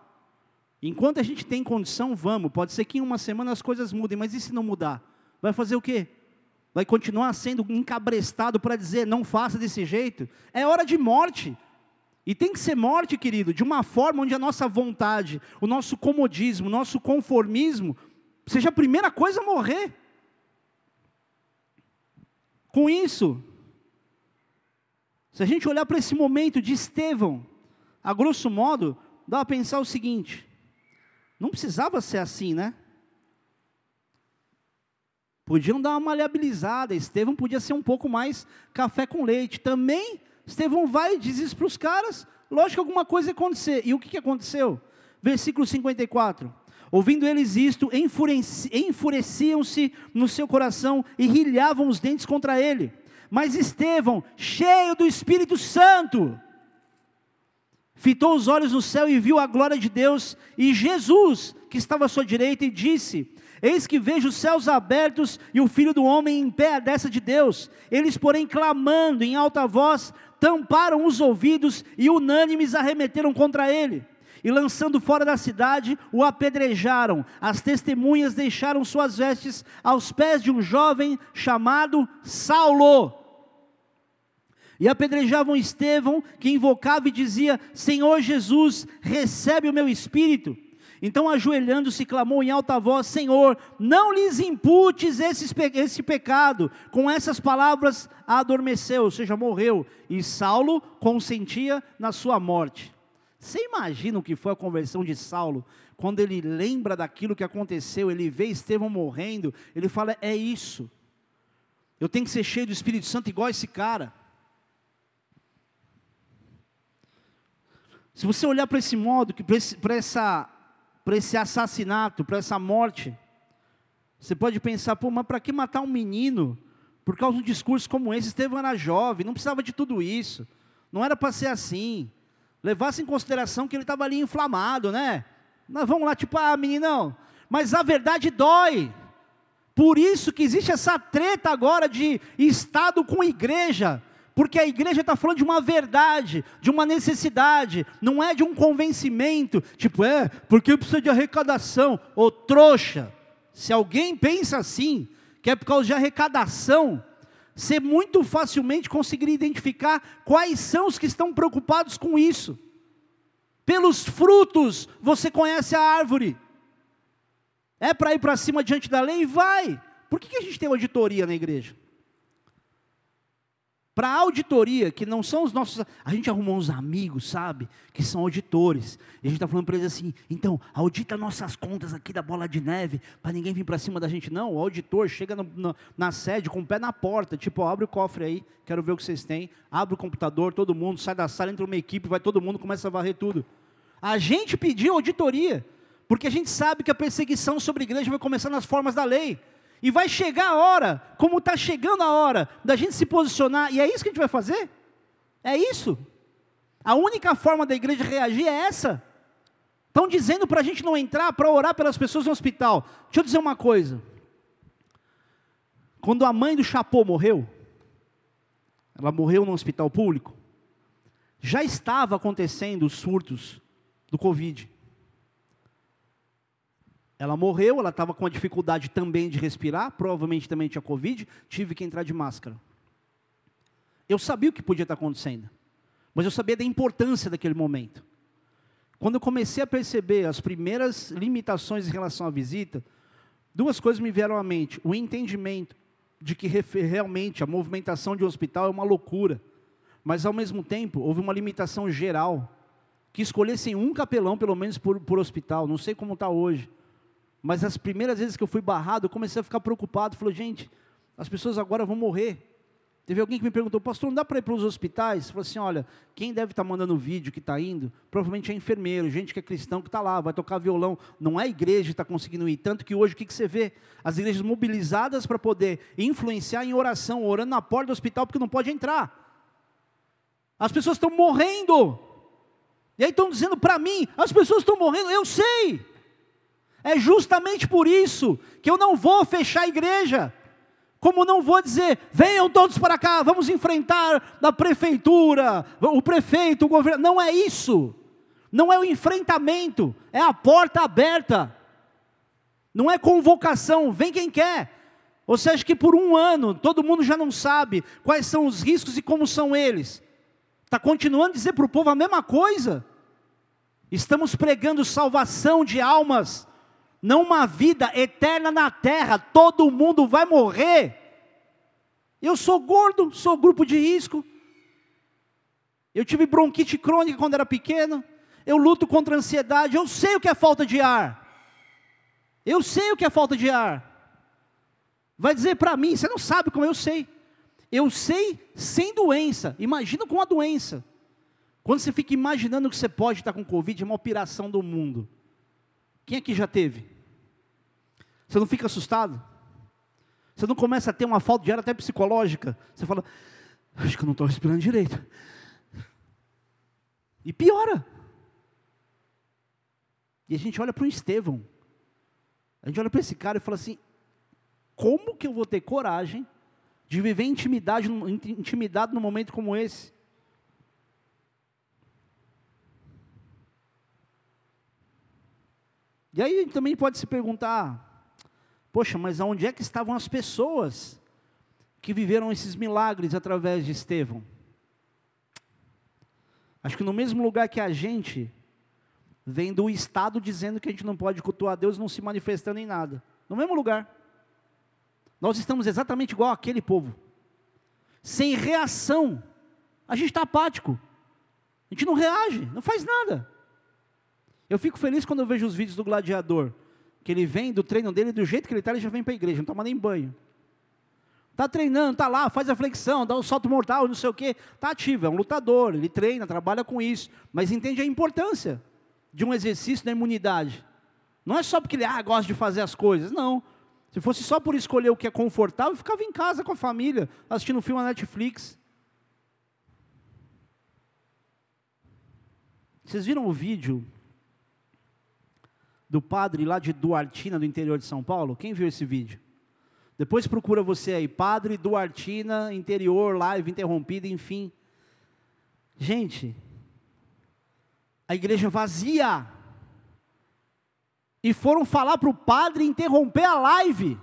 Enquanto a gente tem condição, vamos. Pode ser que em uma semana as coisas mudem, mas e se não mudar? Vai fazer o quê? vai continuar sendo encabrestado para dizer não faça desse jeito, é hora de morte. E tem que ser morte, querido, de uma forma onde a nossa vontade, o nosso comodismo, o nosso conformismo, seja a primeira coisa a morrer. Com isso, se a gente olhar para esse momento de Estevão, a grosso modo, dá a pensar o seguinte: não precisava ser assim, né? Podiam dar uma maleabilizada. Estevão podia ser um pouco mais café com leite. Também, Estevão vai e diz isso para os caras. Lógico que alguma coisa ia acontecer. E o que aconteceu? Versículo 54. Ouvindo eles isto, enfureciam-se no seu coração e rilhavam os dentes contra ele. Mas Estevão, cheio do Espírito Santo, fitou os olhos no céu e viu a glória de Deus e Jesus, que estava à sua direita, e disse: Eis que vejo os céus abertos e o filho do homem em pé à destra de Deus. Eles, porém, clamando em alta voz, tamparam os ouvidos e unânimes arremeteram contra ele. E lançando fora da cidade, o apedrejaram. As testemunhas deixaram suas vestes aos pés de um jovem chamado Saulo. E apedrejavam Estevão, que invocava e dizia: Senhor Jesus, recebe o meu espírito. Então, ajoelhando-se, clamou em alta voz: Senhor, não lhes imputes esse, esse pecado. Com essas palavras, adormeceu, ou seja, morreu. E Saulo consentia na sua morte. Você imagina o que foi a conversão de Saulo? Quando ele lembra daquilo que aconteceu, ele vê Estevão morrendo, ele fala: É isso. Eu tenho que ser cheio do Espírito Santo igual esse cara. Se você olhar para esse modo, para esse assassinato, para essa morte. Você pode pensar, pô, mas para que matar um menino por causa de um discurso como esse? Estevão era jovem, não precisava de tudo isso. Não era para ser assim. Levasse em consideração que ele estava ali inflamado, né? Nós vamos lá, tipo, ah, meninão, mas a verdade dói. Por isso que existe essa treta agora de Estado com igreja. Porque a igreja está falando de uma verdade, de uma necessidade, não é de um convencimento, tipo, é, porque precisa de arrecadação, ô trouxa. Se alguém pensa assim, que é por causa de arrecadação, você muito facilmente conseguiria identificar quais são os que estão preocupados com isso. Pelos frutos você conhece a árvore. É para ir para cima diante da lei? Vai. Por que, que a gente tem auditoria na igreja? Para a auditoria, que não são os nossos. A gente arrumou uns amigos, sabe? Que são auditores. E a gente está falando para eles assim: então, audita nossas contas aqui da bola de neve, para ninguém vir para cima da gente. Não, o auditor chega no, no, na sede com o pé na porta, tipo, abre o cofre aí, quero ver o que vocês têm. Abre o computador, todo mundo, sai da sala, entra uma equipe, vai todo mundo, começa a varrer tudo. A gente pediu auditoria, porque a gente sabe que a perseguição sobre a igreja vai começar nas formas da lei. E vai chegar a hora, como está chegando a hora, da gente se posicionar, e é isso que a gente vai fazer? É isso. A única forma da igreja reagir é essa. Estão dizendo para a gente não entrar para orar pelas pessoas no hospital. Deixa eu dizer uma coisa. Quando a mãe do Chapô morreu, ela morreu no hospital público, já estava acontecendo os surtos do Covid. Ela morreu, ela estava com a dificuldade também de respirar, provavelmente também tinha Covid, tive que entrar de máscara. Eu sabia o que podia estar acontecendo, mas eu sabia da importância daquele momento. Quando eu comecei a perceber as primeiras limitações em relação à visita, duas coisas me vieram à mente. O entendimento de que realmente a movimentação de um hospital é uma loucura, mas ao mesmo tempo houve uma limitação geral, que escolhessem um capelão pelo menos por, por hospital, não sei como está hoje, mas as primeiras vezes que eu fui barrado, eu comecei a ficar preocupado, falei, gente, as pessoas agora vão morrer, Teve alguém que me perguntou, pastor, não dá para ir para os hospitais? Falei assim, olha, quem deve estar tá mandando vídeo que está indo, provavelmente é enfermeiro, gente que é cristão que está lá, vai tocar violão. Não é a igreja que está conseguindo ir. Tanto que hoje o que, que você vê? As igrejas mobilizadas para poder influenciar em oração, orando na porta do hospital porque não pode entrar. As pessoas estão morrendo. E aí estão dizendo para mim, as pessoas estão morrendo, eu sei. É justamente por isso que eu não vou fechar a igreja. Como não vou dizer, venham todos para cá, vamos enfrentar a prefeitura, o prefeito, o governo. Não é isso. Não é o enfrentamento, é a porta aberta. Não é convocação, vem quem quer. Ou seja, que por um ano todo mundo já não sabe quais são os riscos e como são eles. Está continuando a dizer para o povo a mesma coisa. Estamos pregando salvação de almas não uma vida eterna na terra, todo mundo vai morrer. Eu sou gordo, sou grupo de risco. Eu tive bronquite crônica quando era pequeno. Eu luto contra a ansiedade. Eu sei o que é falta de ar. Eu sei o que é falta de ar. Vai dizer para mim, você não sabe como eu sei. Eu sei sem doença. Imagina com a doença. Quando você fica imaginando que você pode estar com Covid, é uma operação do mundo. Quem aqui já teve? Você não fica assustado? Você não começa a ter uma falta de ar até psicológica? Você fala, acho que eu não estou respirando direito. E piora. E a gente olha para o Estevão. A gente olha para esse cara e fala assim: como que eu vou ter coragem de viver intimidade, intimidade num momento como esse? E aí também pode se perguntar: poxa, mas onde é que estavam as pessoas que viveram esses milagres através de Estevão? Acho que no mesmo lugar que a gente, vendo o Estado dizendo que a gente não pode cultuar Deus, não se manifestando em nada. No mesmo lugar. Nós estamos exatamente igual aquele povo. Sem reação. A gente está apático. A gente não reage, não faz nada. Eu fico feliz quando eu vejo os vídeos do gladiador, que ele vem do treino dele, do jeito que ele está, ele já vem para a igreja, não toma nem banho. Está treinando, está lá, faz a flexão, dá um salto mortal, não sei o quê. Está ativo, é um lutador, ele treina, trabalha com isso. Mas entende a importância de um exercício da imunidade. Não é só porque ele ah, gosta de fazer as coisas, não. Se fosse só por escolher o que é confortável, ficava em casa com a família, assistindo um filme na Netflix. Vocês viram o vídeo do padre lá de Duartina, do interior de São Paulo? Quem viu esse vídeo? Depois procura você aí, padre Duartina, interior, live interrompida, enfim. Gente, a igreja vazia. E foram falar para o padre interromper a live.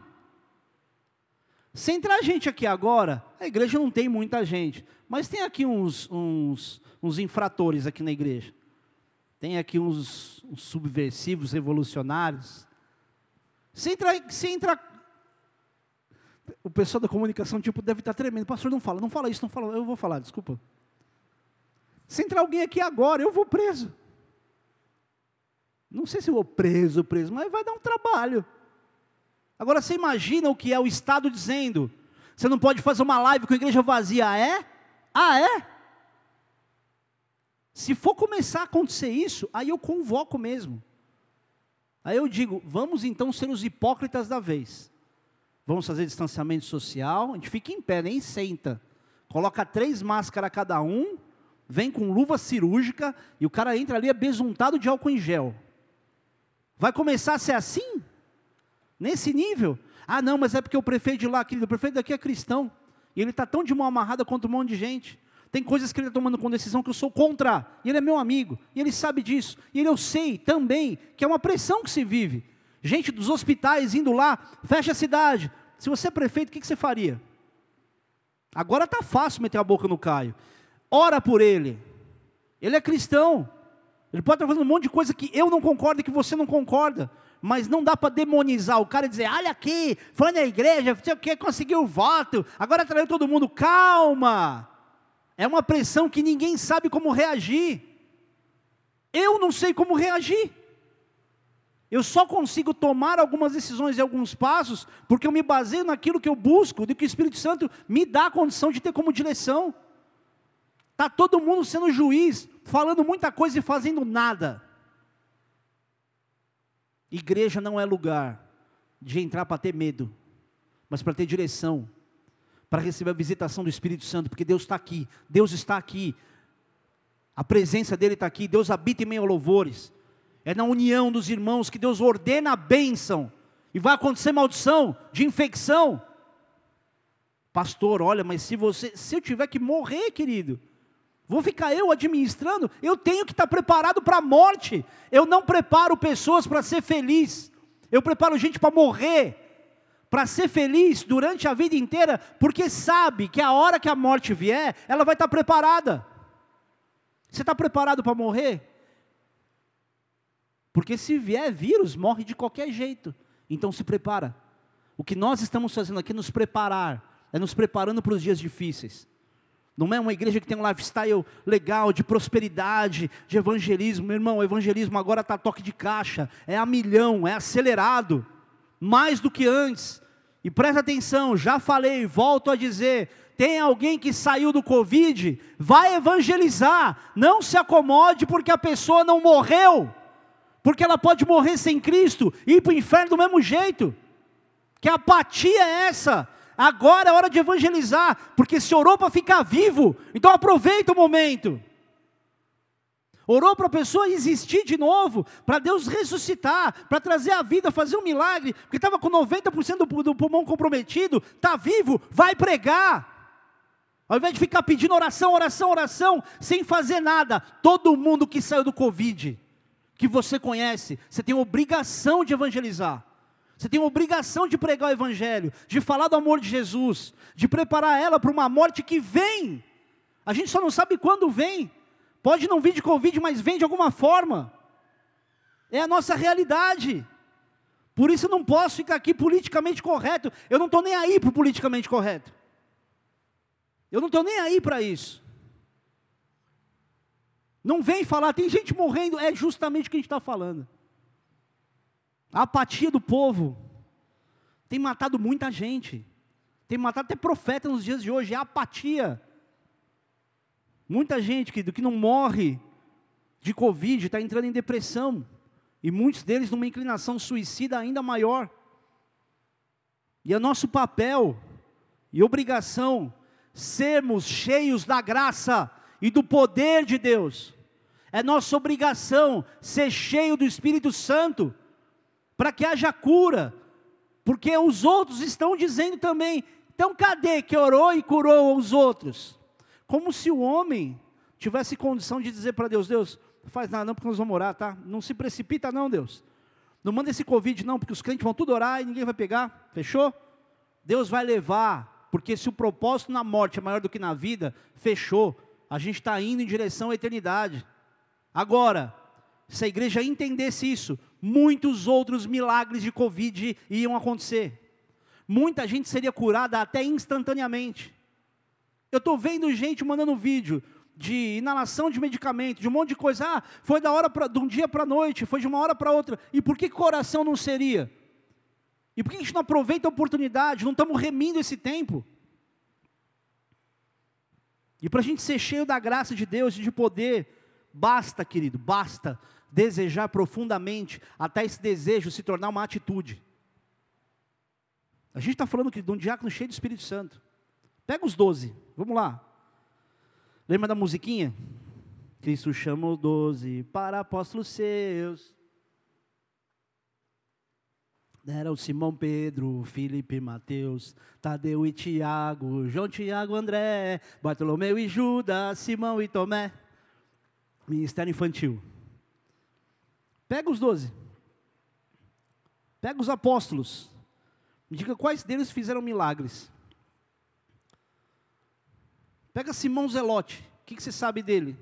Se entrar gente aqui agora, a igreja não tem muita gente, mas tem aqui uns, uns, uns infratores aqui na igreja. Tem aqui uns, uns subversivos revolucionários. Se entra, se entra. O pessoal da comunicação tipo, deve estar tremendo. Pastor, não fala, não fala isso, não fala. Eu vou falar, desculpa. Se entrar alguém aqui agora, eu vou preso. Não sei se eu vou preso, preso, mas vai dar um trabalho. Agora você imagina o que é o Estado dizendo: você não pode fazer uma live com a igreja vazia, ah, é? Ah, é? Se for começar a acontecer isso, aí eu convoco mesmo. Aí eu digo, vamos então ser os hipócritas da vez. Vamos fazer distanciamento social, a gente fica em pé, nem senta. Coloca três máscaras cada um, vem com luva cirúrgica e o cara entra ali é besuntado de álcool em gel. Vai começar a ser assim? Nesse nível? Ah, não, mas é porque o prefeito de lá, querido, o prefeito daqui é cristão. E ele está tão de mão amarrada quanto um monte de gente. Tem coisas que ele está tomando com decisão que eu sou contra. E ele é meu amigo. E ele sabe disso. E eu sei também que é uma pressão que se vive. Gente dos hospitais indo lá, fecha a cidade. Se você é prefeito, o que, que você faria? Agora está fácil meter a boca no Caio. Ora por ele. Ele é cristão. Ele pode estar fazendo um monte de coisa que eu não concordo e que você não concorda. Mas não dá para demonizar o cara e dizer, olha aqui, foi na igreja, não sei o que, conseguiu voto, agora traiu todo mundo. Calma! É uma pressão que ninguém sabe como reagir. Eu não sei como reagir. Eu só consigo tomar algumas decisões e alguns passos porque eu me baseio naquilo que eu busco, do que o Espírito Santo me dá a condição de ter como direção. Está todo mundo sendo juiz, falando muita coisa e fazendo nada. Igreja não é lugar de entrar para ter medo, mas para ter direção, para receber a visitação do Espírito Santo, porque Deus está aqui, Deus está aqui, a presença dEle está aqui, Deus habita em meio a louvores, é na união dos irmãos que Deus ordena a bênção, e vai acontecer maldição, de infecção. Pastor, olha, mas se você, se eu tiver que morrer, querido, Vou ficar eu administrando? Eu tenho que estar preparado para a morte. Eu não preparo pessoas para ser feliz. Eu preparo gente para morrer, para ser feliz durante a vida inteira, porque sabe que a hora que a morte vier, ela vai estar preparada. Você está preparado para morrer? Porque se vier vírus, morre de qualquer jeito. Então se prepara. O que nós estamos fazendo aqui é nos preparar, é nos preparando para os dias difíceis. Não é uma igreja que tem um lifestyle legal, de prosperidade, de evangelismo. Meu irmão, o evangelismo agora está toque de caixa, é a milhão, é acelerado, mais do que antes. E presta atenção, já falei, volto a dizer: tem alguém que saiu do Covid, vai evangelizar, não se acomode porque a pessoa não morreu, porque ela pode morrer sem Cristo e ir para o inferno do mesmo jeito. Que apatia é essa? Agora é hora de evangelizar, porque se orou para ficar vivo, então aproveita o momento. Orou para a pessoa existir de novo, para Deus ressuscitar, para trazer a vida, fazer um milagre, porque estava com 90% do, pulmão comprometido, está vivo, vai pregar. Ao invés de ficar pedindo oração, oração, oração, sem fazer nada, todo mundo que saiu do Covid, que você conhece, você tem obrigação de evangelizar. Você tem obrigação de pregar o Evangelho, de falar do amor de Jesus, de preparar ela para uma morte que vem. A gente só não sabe quando vem. Pode não vir de Covid, mas vem de alguma forma. É a nossa realidade. Por isso eu não posso ficar aqui politicamente correto. Eu não estou nem aí para o politicamente correto. Eu não estou nem aí para isso. Não vem falar, tem gente morrendo, é justamente o que a gente está falando. A apatia do povo tem matado muita gente. Tem matado até profeta nos dias de hoje. É apatia. Muita gente que, que não morre de Covid está entrando em depressão. E muitos deles numa inclinação suicida ainda maior. E é nosso papel e obrigação sermos cheios da graça e do poder de Deus. É nossa obrigação ser cheio do Espírito Santo para que haja cura, porque os outros estão dizendo também, então cadê que orou e curou os outros? Como se o homem tivesse condição de dizer para Deus, Deus, não faz nada não, porque nós vamos orar, tá? Não se precipita não, Deus. Não manda esse Covid não, porque os crentes vão tudo orar e ninguém vai pegar, fechou? Deus vai levar, porque se o propósito na morte é maior do que na vida, fechou. A gente está indo em direção à eternidade. Agora, se a igreja entendesse isso, muitos outros milagres de Covid iam acontecer. Muita gente seria curada até instantaneamente. Eu estou vendo gente mandando vídeo de inalação de medicamento, de um monte de coisa. Ah, foi da hora pra, de um dia para a noite, foi de uma hora para outra. E por que coração não seria? E por que a gente não aproveita a oportunidade? Não estamos remindo esse tempo? E para a gente ser cheio da graça de Deus e de poder, basta, querido, basta desejar profundamente, até esse desejo se tornar uma atitude. A gente está falando de um diácono cheio do Espírito Santo. Pega os doze, vamos lá. Lembra da musiquinha? Cristo chamou doze para apóstolos seus. Eram Simão Pedro, Felipe Mateus, Tadeu e Tiago, João, Tiago, André, Bartolomeu e Judas, Simão e Tomé. Ministério infantil. Pega os doze. Pega os apóstolos. Me diga quais deles fizeram milagres. Pega Simão Zelote. O que, que você sabe dele?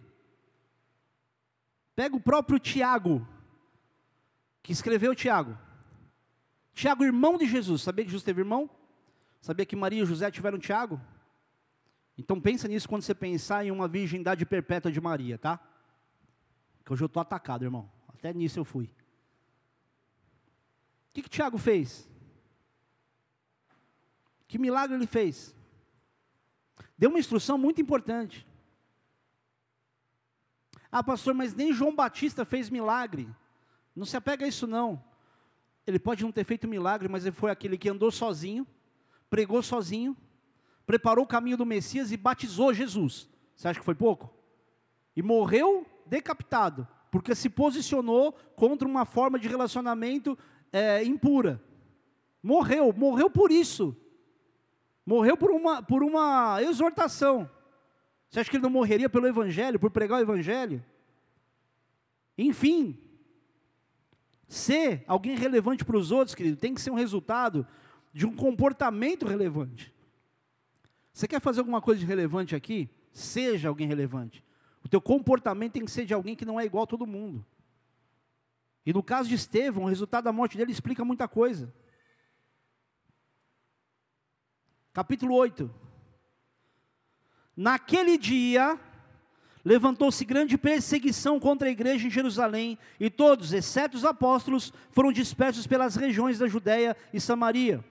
Pega o próprio Tiago, que escreveu Tiago. Tiago, irmão de Jesus. Sabia que Jesus teve irmão? Sabia que Maria e José tiveram Tiago? Então pensa nisso quando você pensar em uma virgindade perpétua de Maria, tá? Que hoje eu estou atacado, irmão. Até nisso eu fui. O que, que Tiago fez? Que milagre ele fez? Deu uma instrução muito importante. Ah, pastor, mas nem João Batista fez milagre. Não se apega a isso não. Ele pode não ter feito milagre, mas ele foi aquele que andou sozinho, pregou sozinho, preparou o caminho do Messias e batizou Jesus. Você acha que foi pouco? E morreu decapitado, porque se posicionou contra uma forma de relacionamento é, impura. Morreu, morreu por isso. Morreu por uma, por uma exortação. Você acha que ele não morreria pelo Evangelho, por pregar o Evangelho? Enfim, ser alguém relevante para os outros, querido, tem que ser um resultado de um comportamento relevante. Você quer fazer alguma coisa de relevante aqui? Seja alguém relevante. O teu comportamento tem que ser de alguém que não é igual a todo mundo. E no caso de Estevão, o resultado da morte dele explica muita coisa. Capítulo 8. Naquele dia, levantou-se grande perseguição contra a igreja em Jerusalém, e todos, exceto os apóstolos, foram dispersos pelas regiões da Judéia e Samaria.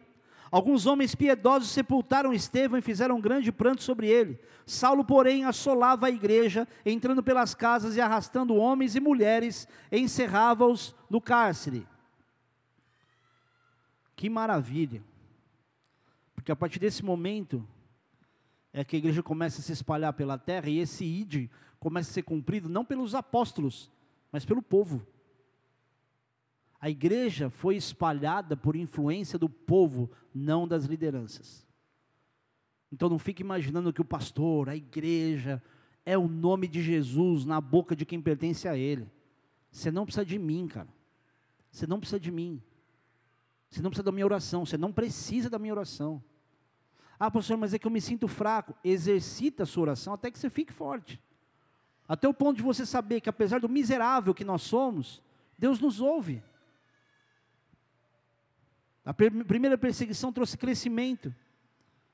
Alguns homens piedosos sepultaram Estevão e fizeram um grande pranto sobre ele. Saulo, porém, assolava a igreja, entrando pelas casas e arrastando homens e mulheres, encerrava-os no cárcere. Que maravilha! Porque a partir desse momento, é que a igreja começa a se espalhar pela terra e esse id começa a ser cumprido não pelos apóstolos, mas pelo povo. A igreja foi espalhada por influência do povo, não das lideranças. Então não fique imaginando que o pastor, a igreja, é o nome de Jesus na boca de quem pertence a ele. Você não precisa de mim, cara. Você não precisa de mim. Você não precisa da minha oração. Você não precisa da minha oração. Ah, pastor, mas é que eu me sinto fraco. Exercita a sua oração até que você fique forte. Até o ponto de você saber que apesar do miserável que nós somos, Deus nos ouve. A primeira perseguição trouxe crescimento.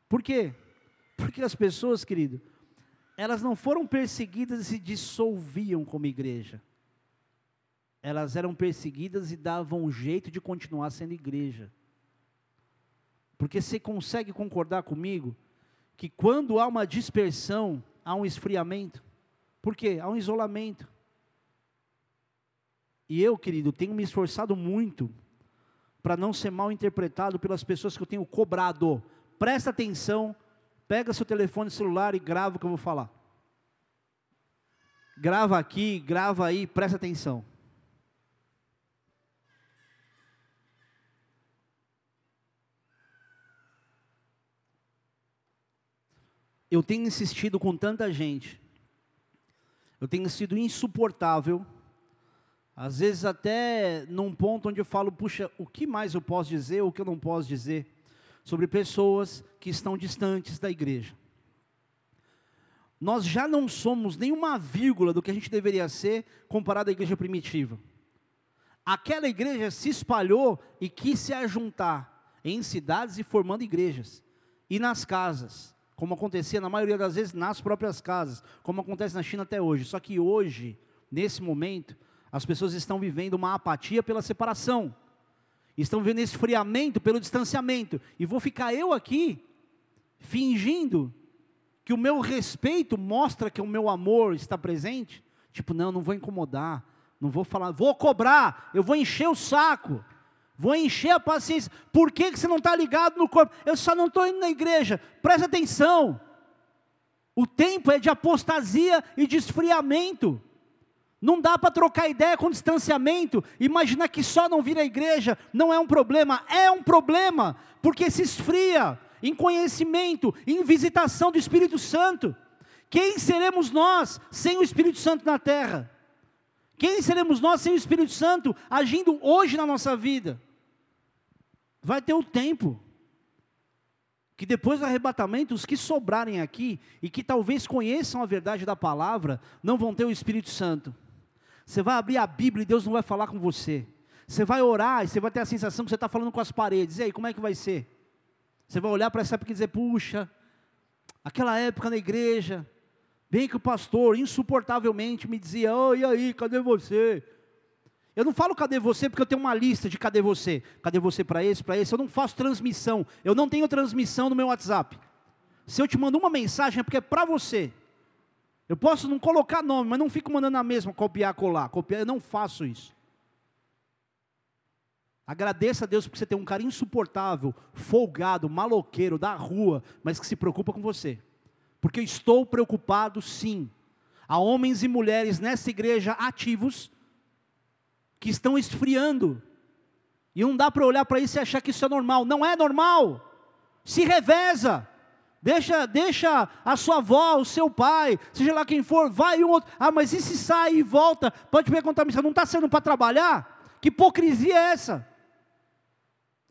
Por quê? Porque as pessoas, querido, elas não foram perseguidas e se dissolviam como igreja. Elas eram perseguidas e davam um jeito de continuar sendo igreja. Porque você consegue concordar comigo que quando há uma dispersão, há um esfriamento. Por quê? Há um isolamento. E eu, querido, tenho me esforçado muito para não ser mal interpretado pelas pessoas que eu tenho cobrado. Presta atenção, pega seu telefone celular e grava o que eu vou falar. Grava aqui, grava aí, presta atenção. Eu tenho insistido com tanta gente, eu tenho sido insuportável, às vezes até num ponto onde eu falo, puxa, o que mais eu posso dizer, o que eu não posso dizer, sobre pessoas que estão distantes da igreja. Nós já não somos nenhuma vírgula do que a gente deveria ser comparado à igreja primitiva. Aquela igreja se espalhou e quis se ajuntar em cidades e formando igrejas, e nas casas como acontecia na maioria das vezes nas próprias casas, como acontece na China até hoje. Só que hoje, nesse momento, as pessoas estão vivendo uma apatia pela separação, estão vivendo esfriamento pelo distanciamento, e vou ficar eu aqui, fingindo que o meu respeito mostra que o meu amor está presente, tipo, não, não vou incomodar, não vou falar, vou cobrar, eu vou encher o saco. Vou encher a paciência. Por que, que você não está ligado no corpo? Eu só não estou indo na igreja. Presta atenção. O tempo é de apostasia e de esfriamento. Não dá para trocar ideia com distanciamento. Imaginar que só não vir à igreja não é um problema. É um problema, porque se esfria em conhecimento, em visitação do Espírito Santo. Quem seremos nós sem o Espírito Santo na terra? Quem seremos nós sem o Espírito Santo agindo hoje na nossa vida? Vai ter o tempo que depois do arrebatamento, os que sobrarem aqui e que talvez conheçam a verdade da palavra, não vão ter o Espírito Santo. Você vai abrir a Bíblia e Deus não vai falar com você. Você vai orar e você vai ter a sensação que você está falando com as paredes. E aí, como é que vai ser? Você vai olhar para essa época e dizer: puxa, aquela época na igreja, bem que o pastor insuportavelmente me dizia: oh, e aí, cadê você? Eu não falo cadê você porque eu tenho uma lista de cadê você. Cadê você para esse, para esse. Eu não faço transmissão. Eu não tenho transmissão no meu WhatsApp. Se eu te mando uma mensagem é porque é para você. Eu posso não colocar nome, mas não fico mandando a mesma, copiar, colar. Copiar, eu não faço isso. Agradeça a Deus porque você tem um cara insuportável, folgado, maloqueiro, da rua, mas que se preocupa com você. Porque eu estou preocupado sim. Há homens e mulheres nessa igreja ativos que estão esfriando. E não dá para olhar para isso e achar que isso é normal. Não é normal. Se reveza. Deixa, deixa a sua avó, o seu pai, seja lá quem for, vai um outro. Ah, mas e se sai e volta? Pode perguntar, você não está sendo para trabalhar? Que hipocrisia é essa?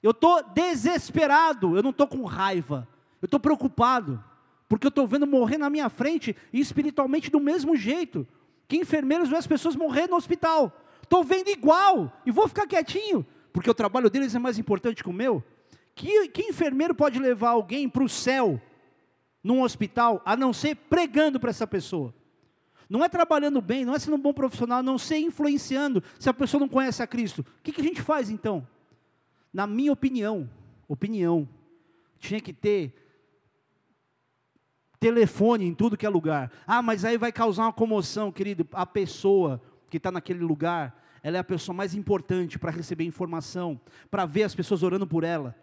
Eu estou desesperado, eu não estou com raiva, eu estou preocupado, porque eu estou vendo morrer na minha frente e espiritualmente do mesmo jeito. Que enfermeiros vêem as pessoas morrer no hospital. Estou vendo igual e vou ficar quietinho, porque o trabalho deles é mais importante que o meu. Que, que enfermeiro pode levar alguém para o céu num hospital, a não ser pregando para essa pessoa. Não é trabalhando bem, não é sendo um bom profissional, não ser influenciando, se a pessoa não conhece a Cristo. O que, que a gente faz então? Na minha opinião, opinião, tinha que ter telefone em tudo que é lugar. Ah, mas aí vai causar uma comoção, querido. A pessoa que está naquele lugar, ela é a pessoa mais importante para receber informação, para ver as pessoas orando por ela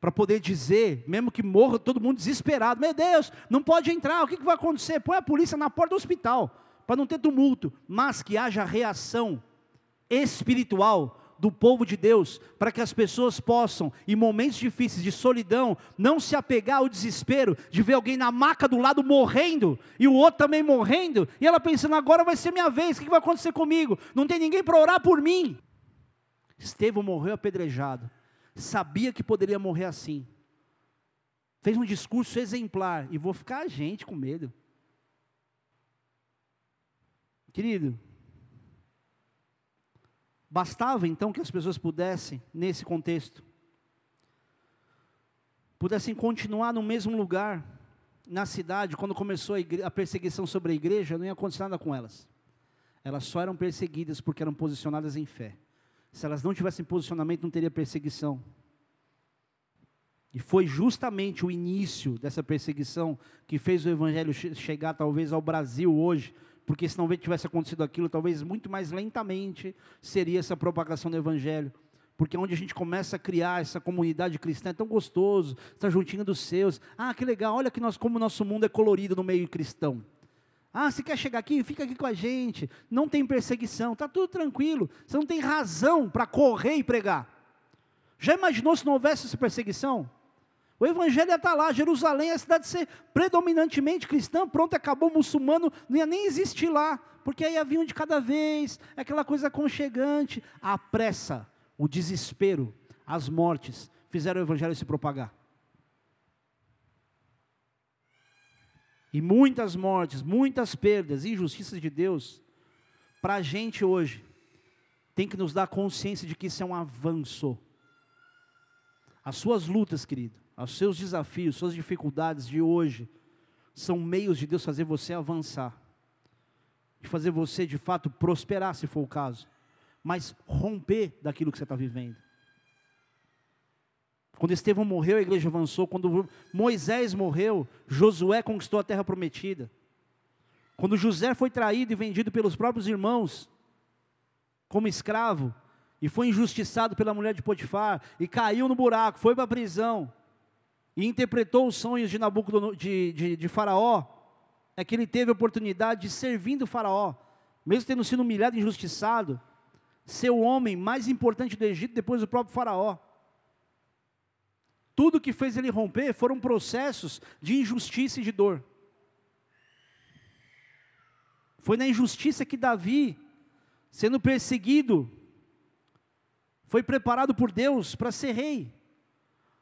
para poder dizer, mesmo que morra todo mundo desesperado, meu Deus, não pode entrar, o que, que vai acontecer? Põe a polícia na porta do hospital, para não ter tumulto, mas que haja reação espiritual do povo de Deus, para que as pessoas possam, em momentos difíceis de solidão, não se apegar ao desespero de ver alguém na maca do lado morrendo, e o outro também morrendo, e ela pensando, agora vai ser minha vez, o que vai acontecer comigo? Não tem ninguém para orar por mim. Estevão morreu apedrejado sabia que poderia morrer assim. Fez um discurso exemplar e vou ficar a gente com medo. Querido, bastava então que as pessoas pudessem, nesse contexto, pudessem continuar no mesmo lugar, na cidade, quando começou a, a perseguição sobre a igreja, não ia acontecer nada com elas. Elas só eram perseguidas porque eram posicionadas em fé. Se elas não tivessem posicionamento, não teria perseguição. E foi justamente o início dessa perseguição que fez o evangelho chegar talvez ao Brasil hoje, porque se não tivesse acontecido aquilo, talvez muito mais lentamente seria essa propagação do evangelho. Porque é onde a gente começa a criar essa comunidade cristã, é tão gostoso, está juntinho dos seus. Ah, que legal, olha que nós, como o nosso mundo é colorido no meio cristão. Ah, você quer chegar aqui? Fica aqui com a gente. Não tem perseguição, está tudo tranquilo. Você não tem razão para correr e pregar. Já imaginou se não houvesse essa perseguição? O evangelho estar lá, Jerusalém, a cidade ser predominantemente cristã, pronto, acabou muçulmano, não ia nem existir lá, porque aí havia um de cada vez, aquela coisa aconchegante, a pressa, o desespero, as mortes, fizeram o evangelho se propagar. E muitas mortes, muitas perdas, injustiças de Deus, para a gente hoje, tem que nos dar consciência de que isso é um avanço. As suas lutas, querido, os seus desafios, suas dificuldades de hoje, são meios de Deus fazer você avançar, de fazer você de fato prosperar, se for o caso, mas romper daquilo que você está vivendo. Quando Estevão morreu, a igreja avançou. Quando Moisés morreu, Josué conquistou a terra prometida. Quando José foi traído e vendido pelos próprios irmãos, como escravo, e foi injustiçado pela mulher de Potifar, e caiu no buraco, foi para a prisão, e interpretou os sonhos de Nabucodonosor, de, de, de Faraó, é que ele teve a oportunidade de servindo Faraó, mesmo tendo sido humilhado e injustiçado, ser o homem mais importante do Egito depois do próprio Faraó. Tudo que fez ele romper foram processos de injustiça e de dor. Foi na injustiça que Davi, sendo perseguido, foi preparado por Deus para ser rei.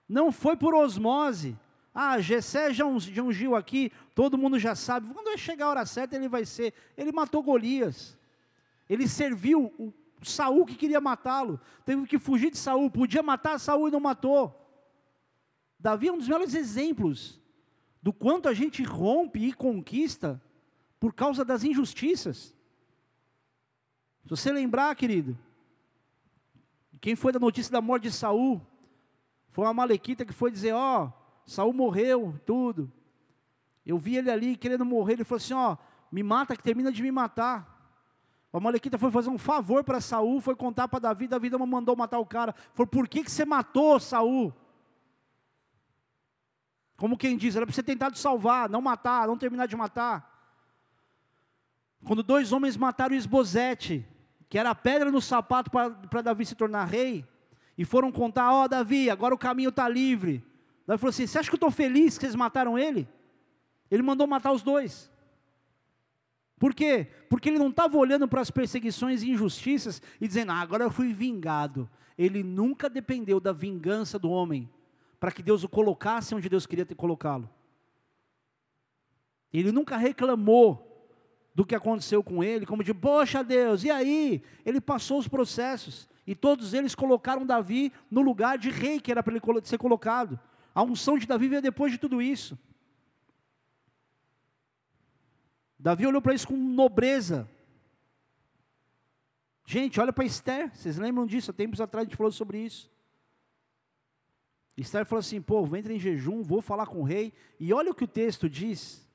Não foi por osmose. Ah, Gessé já ungiu aqui, todo mundo já sabe. Quando vai chegar a hora certa, ele vai ser. Ele matou Golias. Ele serviu o Saul que queria matá-lo. Teve que fugir de Saul. Podia matar Saul e não matou. Davi é um dos melhores exemplos do quanto a gente rompe e conquista por causa das injustiças. Se você lembrar, querido, quem foi da notícia da morte de Saul? Foi uma malequita que foi dizer, ó, oh, Saul morreu, tudo. Eu vi ele ali querendo morrer, ele falou assim, ó, oh, me mata que termina de me matar. A malequita foi fazer um favor para Saul, foi contar para Davi, Davi não mandou matar o cara. Falou, por que, que você matou Saul? Como quem diz, era para você tentar te salvar, não matar, não terminar de matar. Quando dois homens mataram Esbozete, que era a pedra no sapato para Davi se tornar rei, e foram contar, ó oh, Davi, agora o caminho está livre. Davi falou assim, você acha que eu estou feliz que vocês mataram ele? Ele mandou matar os dois. Por quê? Porque ele não estava olhando para as perseguições e injustiças e dizendo, ah, agora eu fui vingado. Ele nunca dependeu da vingança do homem para que Deus o colocasse onde Deus queria colocá-lo. Ele nunca reclamou do que aconteceu com ele, como de, poxa Deus, e aí? Ele passou os processos, e todos eles colocaram Davi no lugar de rei que era para ele ser colocado. A unção de Davi veio depois de tudo isso. Davi olhou para isso com nobreza. Gente, olha para Esther, vocês lembram disso? Há tempos atrás a gente falou sobre isso. Esther falou assim: pô, vou entrar em jejum, vou falar com o rei. E olha o que o texto diz.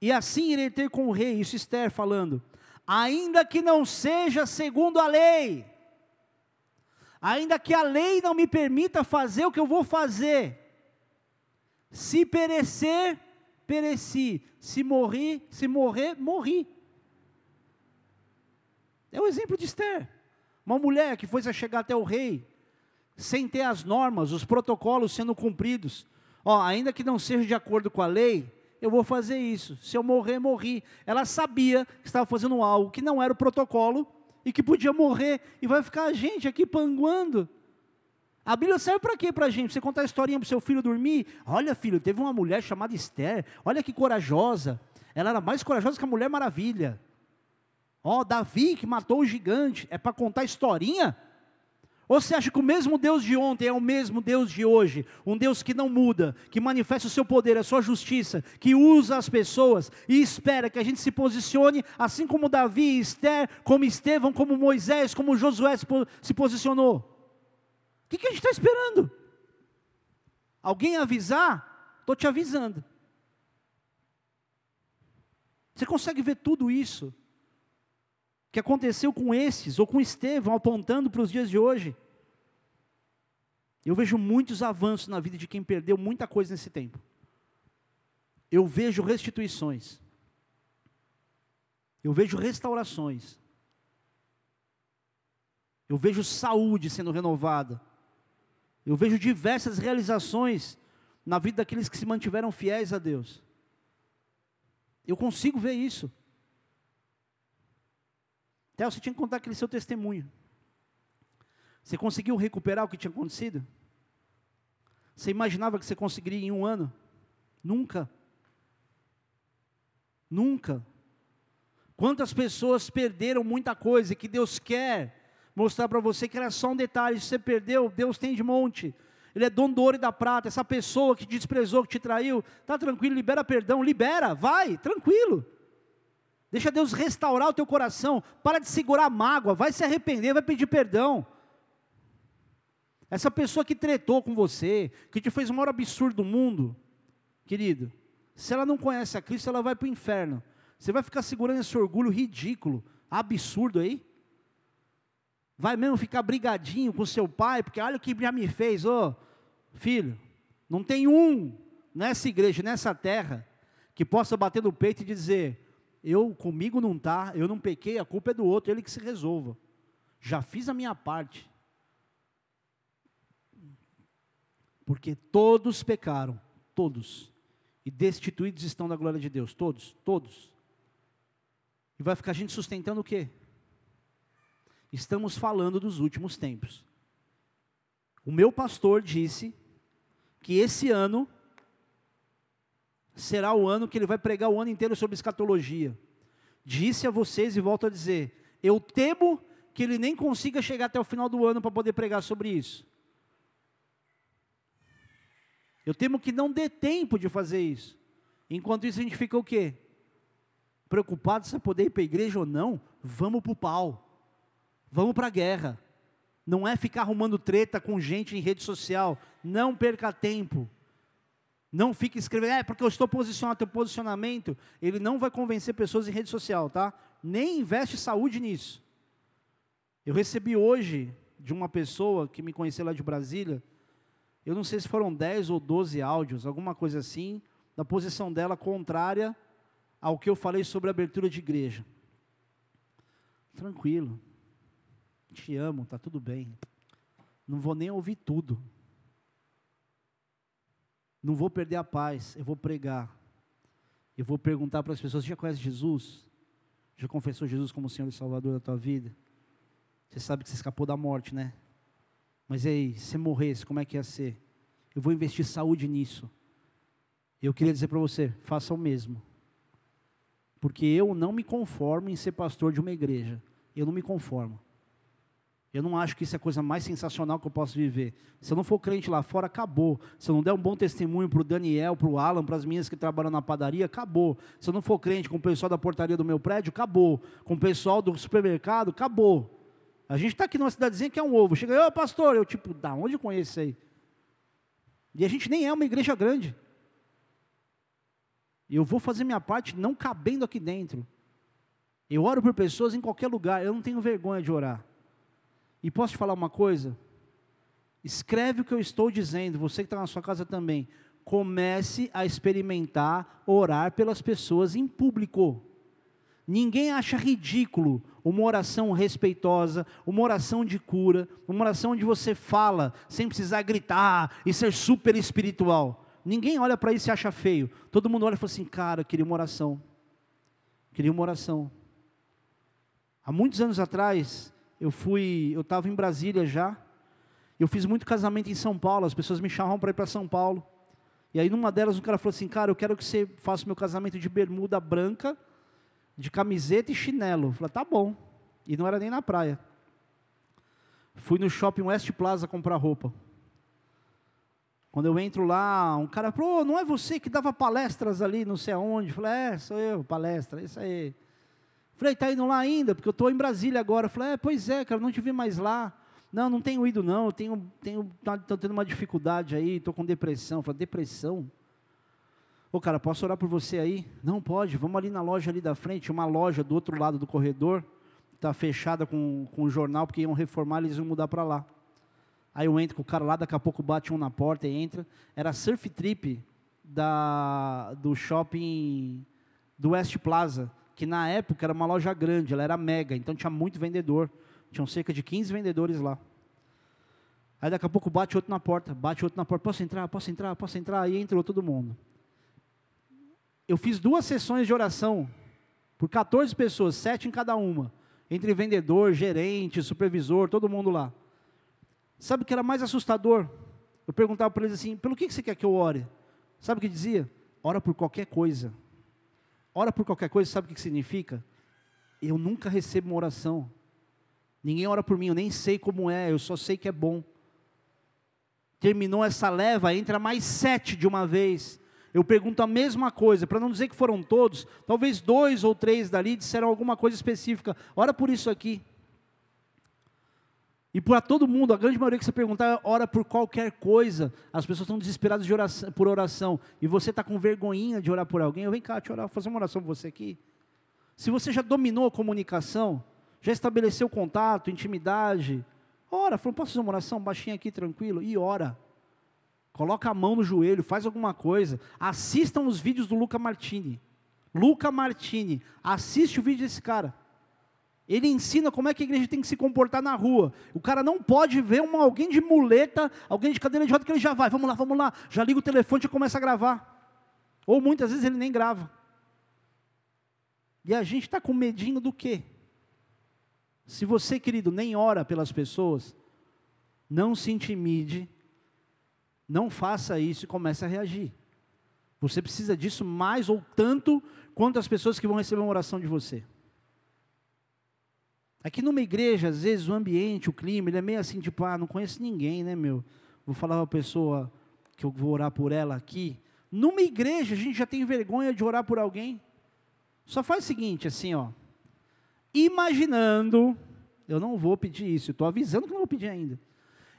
E assim irei ter com o rei, isso Esther falando, ainda que não seja segundo a lei, ainda que a lei não me permita fazer o que eu vou fazer, se perecer, pereci, se morrer, se morrer, morri. É o exemplo de Esther, uma mulher que foi chegar até o rei, sem ter as normas, os protocolos sendo cumpridos, ó, ainda que não seja de acordo com a lei, eu vou fazer isso. Se eu morrer, morri. Ela sabia que estava fazendo algo que não era o protocolo e que podia morrer e vai ficar a gente aqui panguando. A Bíblia serve para quê para a gente? Você contar a historinha para o seu filho dormir? Olha, filho, teve uma mulher chamada Esther. Olha que corajosa. Ela era mais corajosa que a Mulher Maravilha. Ó, oh, Davi que matou o gigante. É para contar historinha? Ou você acha que o mesmo Deus de ontem é o mesmo Deus de hoje? Um Deus que não muda, que manifesta o seu poder, a sua justiça, que usa as pessoas e espera que a gente se posicione, assim como Davi, Esther, como Estevão, como Moisés, como Josué se posicionou. O que, que a gente está esperando? Alguém avisar? Estou te avisando. Você consegue ver tudo isso? Que aconteceu com esses, ou com Estevão, apontando para os dias de hoje. Eu vejo muitos avanços na vida de quem perdeu muita coisa nesse tempo. Eu vejo restituições. Eu vejo restaurações. Eu vejo saúde sendo renovada. Eu vejo diversas realizações na vida daqueles que se mantiveram fiéis a Deus. Eu consigo ver isso. Theo, você tinha que contar aquele seu testemunho. Você conseguiu recuperar o que tinha acontecido? Você imaginava que você conseguiria em um ano? Nunca. Nunca. Quantas pessoas perderam muita coisa que Deus quer mostrar para você que era só um detalhe. Se você perdeu, Deus tem de monte. Ele é dono do ouro e da prata. Essa pessoa que te desprezou, que te traiu, tá tranquilo, libera perdão, libera, vai, tranquilo. Deixa Deus restaurar o teu coração. Para de segurar a mágoa, vai se arrepender, vai pedir perdão. Essa pessoa que tretou com você, que te fez o maior absurdo do mundo, querido, se ela não conhece a Cristo, ela vai para o inferno. Você vai ficar segurando esse orgulho ridículo, absurdo aí? Vai mesmo ficar brigadinho com seu pai, porque olha o que já me fez, ô filho, não tem um nessa igreja, nessa terra, que possa bater no peito e dizer: eu comigo não tá, eu não pequei, a culpa é do outro, ele que se resolva. Já fiz a minha parte. Porque todos pecaram, todos. E destituídos estão da glória de Deus, todos, todos. E vai ficar a gente sustentando o quê? Estamos falando dos últimos tempos. O meu pastor disse que esse ano será o ano que ele vai pregar o ano inteiro sobre escatologia. Disse a vocês e volto a dizer: eu temo que ele nem consiga chegar até o final do ano para poder pregar sobre isso. Eu temo que não dê tempo de fazer isso. Enquanto isso, a gente fica o quê? Preocupado se poder ir para a igreja ou não? Vamos para o pau. Vamos para a guerra. Não é ficar arrumando treta com gente em rede social. Não perca tempo. Não fique escrevendo, é porque eu estou posicionado, teu posicionamento, ele não vai convencer pessoas em rede social, tá? Nem investe saúde nisso. Eu recebi hoje de uma pessoa que me conheceu lá de Brasília, eu não sei se foram 10 ou 12 áudios, alguma coisa assim, da posição dela contrária ao que eu falei sobre abertura de igreja. Tranquilo. Te amo, tá tudo bem. Não vou nem ouvir tudo. Não vou perder a paz, eu vou pregar. Eu vou perguntar para as pessoas: já conhece Jesus? Já confessou Jesus como Senhor e Salvador da tua vida? Você sabe que você escapou da morte, né? Mas e aí, se morresse, como é que ia ser? Eu vou investir saúde nisso. Eu queria dizer para você: faça o mesmo. Porque eu não me conformo em ser pastor de uma igreja. Eu não me conformo. Eu não acho que isso é a coisa mais sensacional que eu posso viver. Se eu não for crente lá fora, acabou. Se eu não der um bom testemunho para o Daniel, para o Alan, para as minhas que trabalham na padaria, acabou. Se eu não for crente com o pessoal da portaria do meu prédio, acabou. Com o pessoal do supermercado, acabou. A gente está aqui numa cidadezinha que é um ovo. Chega, ô pastor, eu tipo, da onde eu conheço isso aí? E a gente nem é uma igreja grande. Eu vou fazer minha parte não cabendo aqui dentro. Eu oro por pessoas em qualquer lugar, eu não tenho vergonha de orar. E posso te falar uma coisa? Escreve o que eu estou dizendo, você que está na sua casa também. Comece a experimentar orar pelas pessoas em público. Ninguém acha ridículo uma oração respeitosa, uma oração de cura, uma oração onde você fala sem precisar gritar e ser super espiritual. Ninguém olha para isso e acha feio. Todo mundo olha e fala assim: cara, eu queria uma oração. Queria uma oração. Há muitos anos atrás, eu fui, eu estava em Brasília já. Eu fiz muito casamento em São Paulo, as pessoas me chamavam para ir para São Paulo. E aí numa delas o cara falou assim, cara, eu quero que você faça meu casamento de bermuda branca, de camiseta e chinelo. Eu falei, tá bom. E não era nem na praia. Fui no shopping West Plaza comprar roupa. Quando eu entro lá, um cara falou, oh, não é você que dava palestras ali, não sei aonde. Eu falei, é, sou eu, palestra, isso aí. Falei, está indo lá ainda? Porque eu estou em Brasília agora. Falei, é, pois é, cara, não te vi mais lá. Não, não tenho ido não, eu tenho, tenho, tá, tendo uma dificuldade aí, estou com depressão. Falei, depressão? Ô cara, posso orar por você aí? Não, pode, vamos ali na loja ali da frente, uma loja do outro lado do corredor, está fechada com, com o jornal, porque iam reformar, eles iam mudar para lá. Aí eu entro com o cara lá, daqui a pouco bate um na porta e entra. Era surf trip da, do shopping do West Plaza que na época era uma loja grande, ela era mega, então tinha muito vendedor. Tinham cerca de 15 vendedores lá. Aí daqui a pouco bate outro na porta, bate outro na porta, posso entrar, posso entrar, posso entrar, aí entrou todo mundo. Eu fiz duas sessões de oração, por 14 pessoas, sete em cada uma, entre vendedor, gerente, supervisor, todo mundo lá. Sabe o que era mais assustador? Eu perguntava para eles assim, pelo que você quer que eu ore? Sabe o que dizia? Ora por qualquer coisa. Ora por qualquer coisa, sabe o que significa? Eu nunca recebo uma oração. Ninguém ora por mim, eu nem sei como é, eu só sei que é bom. Terminou essa leva, entra mais sete de uma vez. Eu pergunto a mesma coisa, para não dizer que foram todos, talvez dois ou três dali disseram alguma coisa específica. Ora por isso aqui. E para todo mundo, a grande maioria que você perguntar, ora por qualquer coisa. As pessoas estão desesperadas de oração, por oração. E você está com vergonhinha de orar por alguém. Eu vem cá, te orar, fazer uma oração por você aqui. Se você já dominou a comunicação, já estabeleceu contato, intimidade, ora, falou, posso fazer uma oração baixinha aqui, tranquilo? E ora. Coloca a mão no joelho, faz alguma coisa. Assistam os vídeos do Luca Martini. Luca Martini, assiste o vídeo desse cara. Ele ensina como é que a igreja tem que se comportar na rua. O cara não pode ver uma, alguém de muleta, alguém de cadeira de roda, que ele já vai, vamos lá, vamos lá. Já liga o telefone e começa a gravar. Ou muitas vezes ele nem grava. E a gente está com medinho do quê? Se você, querido, nem ora pelas pessoas, não se intimide, não faça isso e comece a reagir. Você precisa disso mais ou tanto quanto as pessoas que vão receber uma oração de você. Aqui numa igreja, às vezes o ambiente, o clima, ele é meio assim, tipo, ah, não conheço ninguém, né, meu? Vou falar para a pessoa que eu vou orar por ela aqui. Numa igreja, a gente já tem vergonha de orar por alguém. Só faz o seguinte, assim, ó. Imaginando, eu não vou pedir isso, estou avisando que não vou pedir ainda.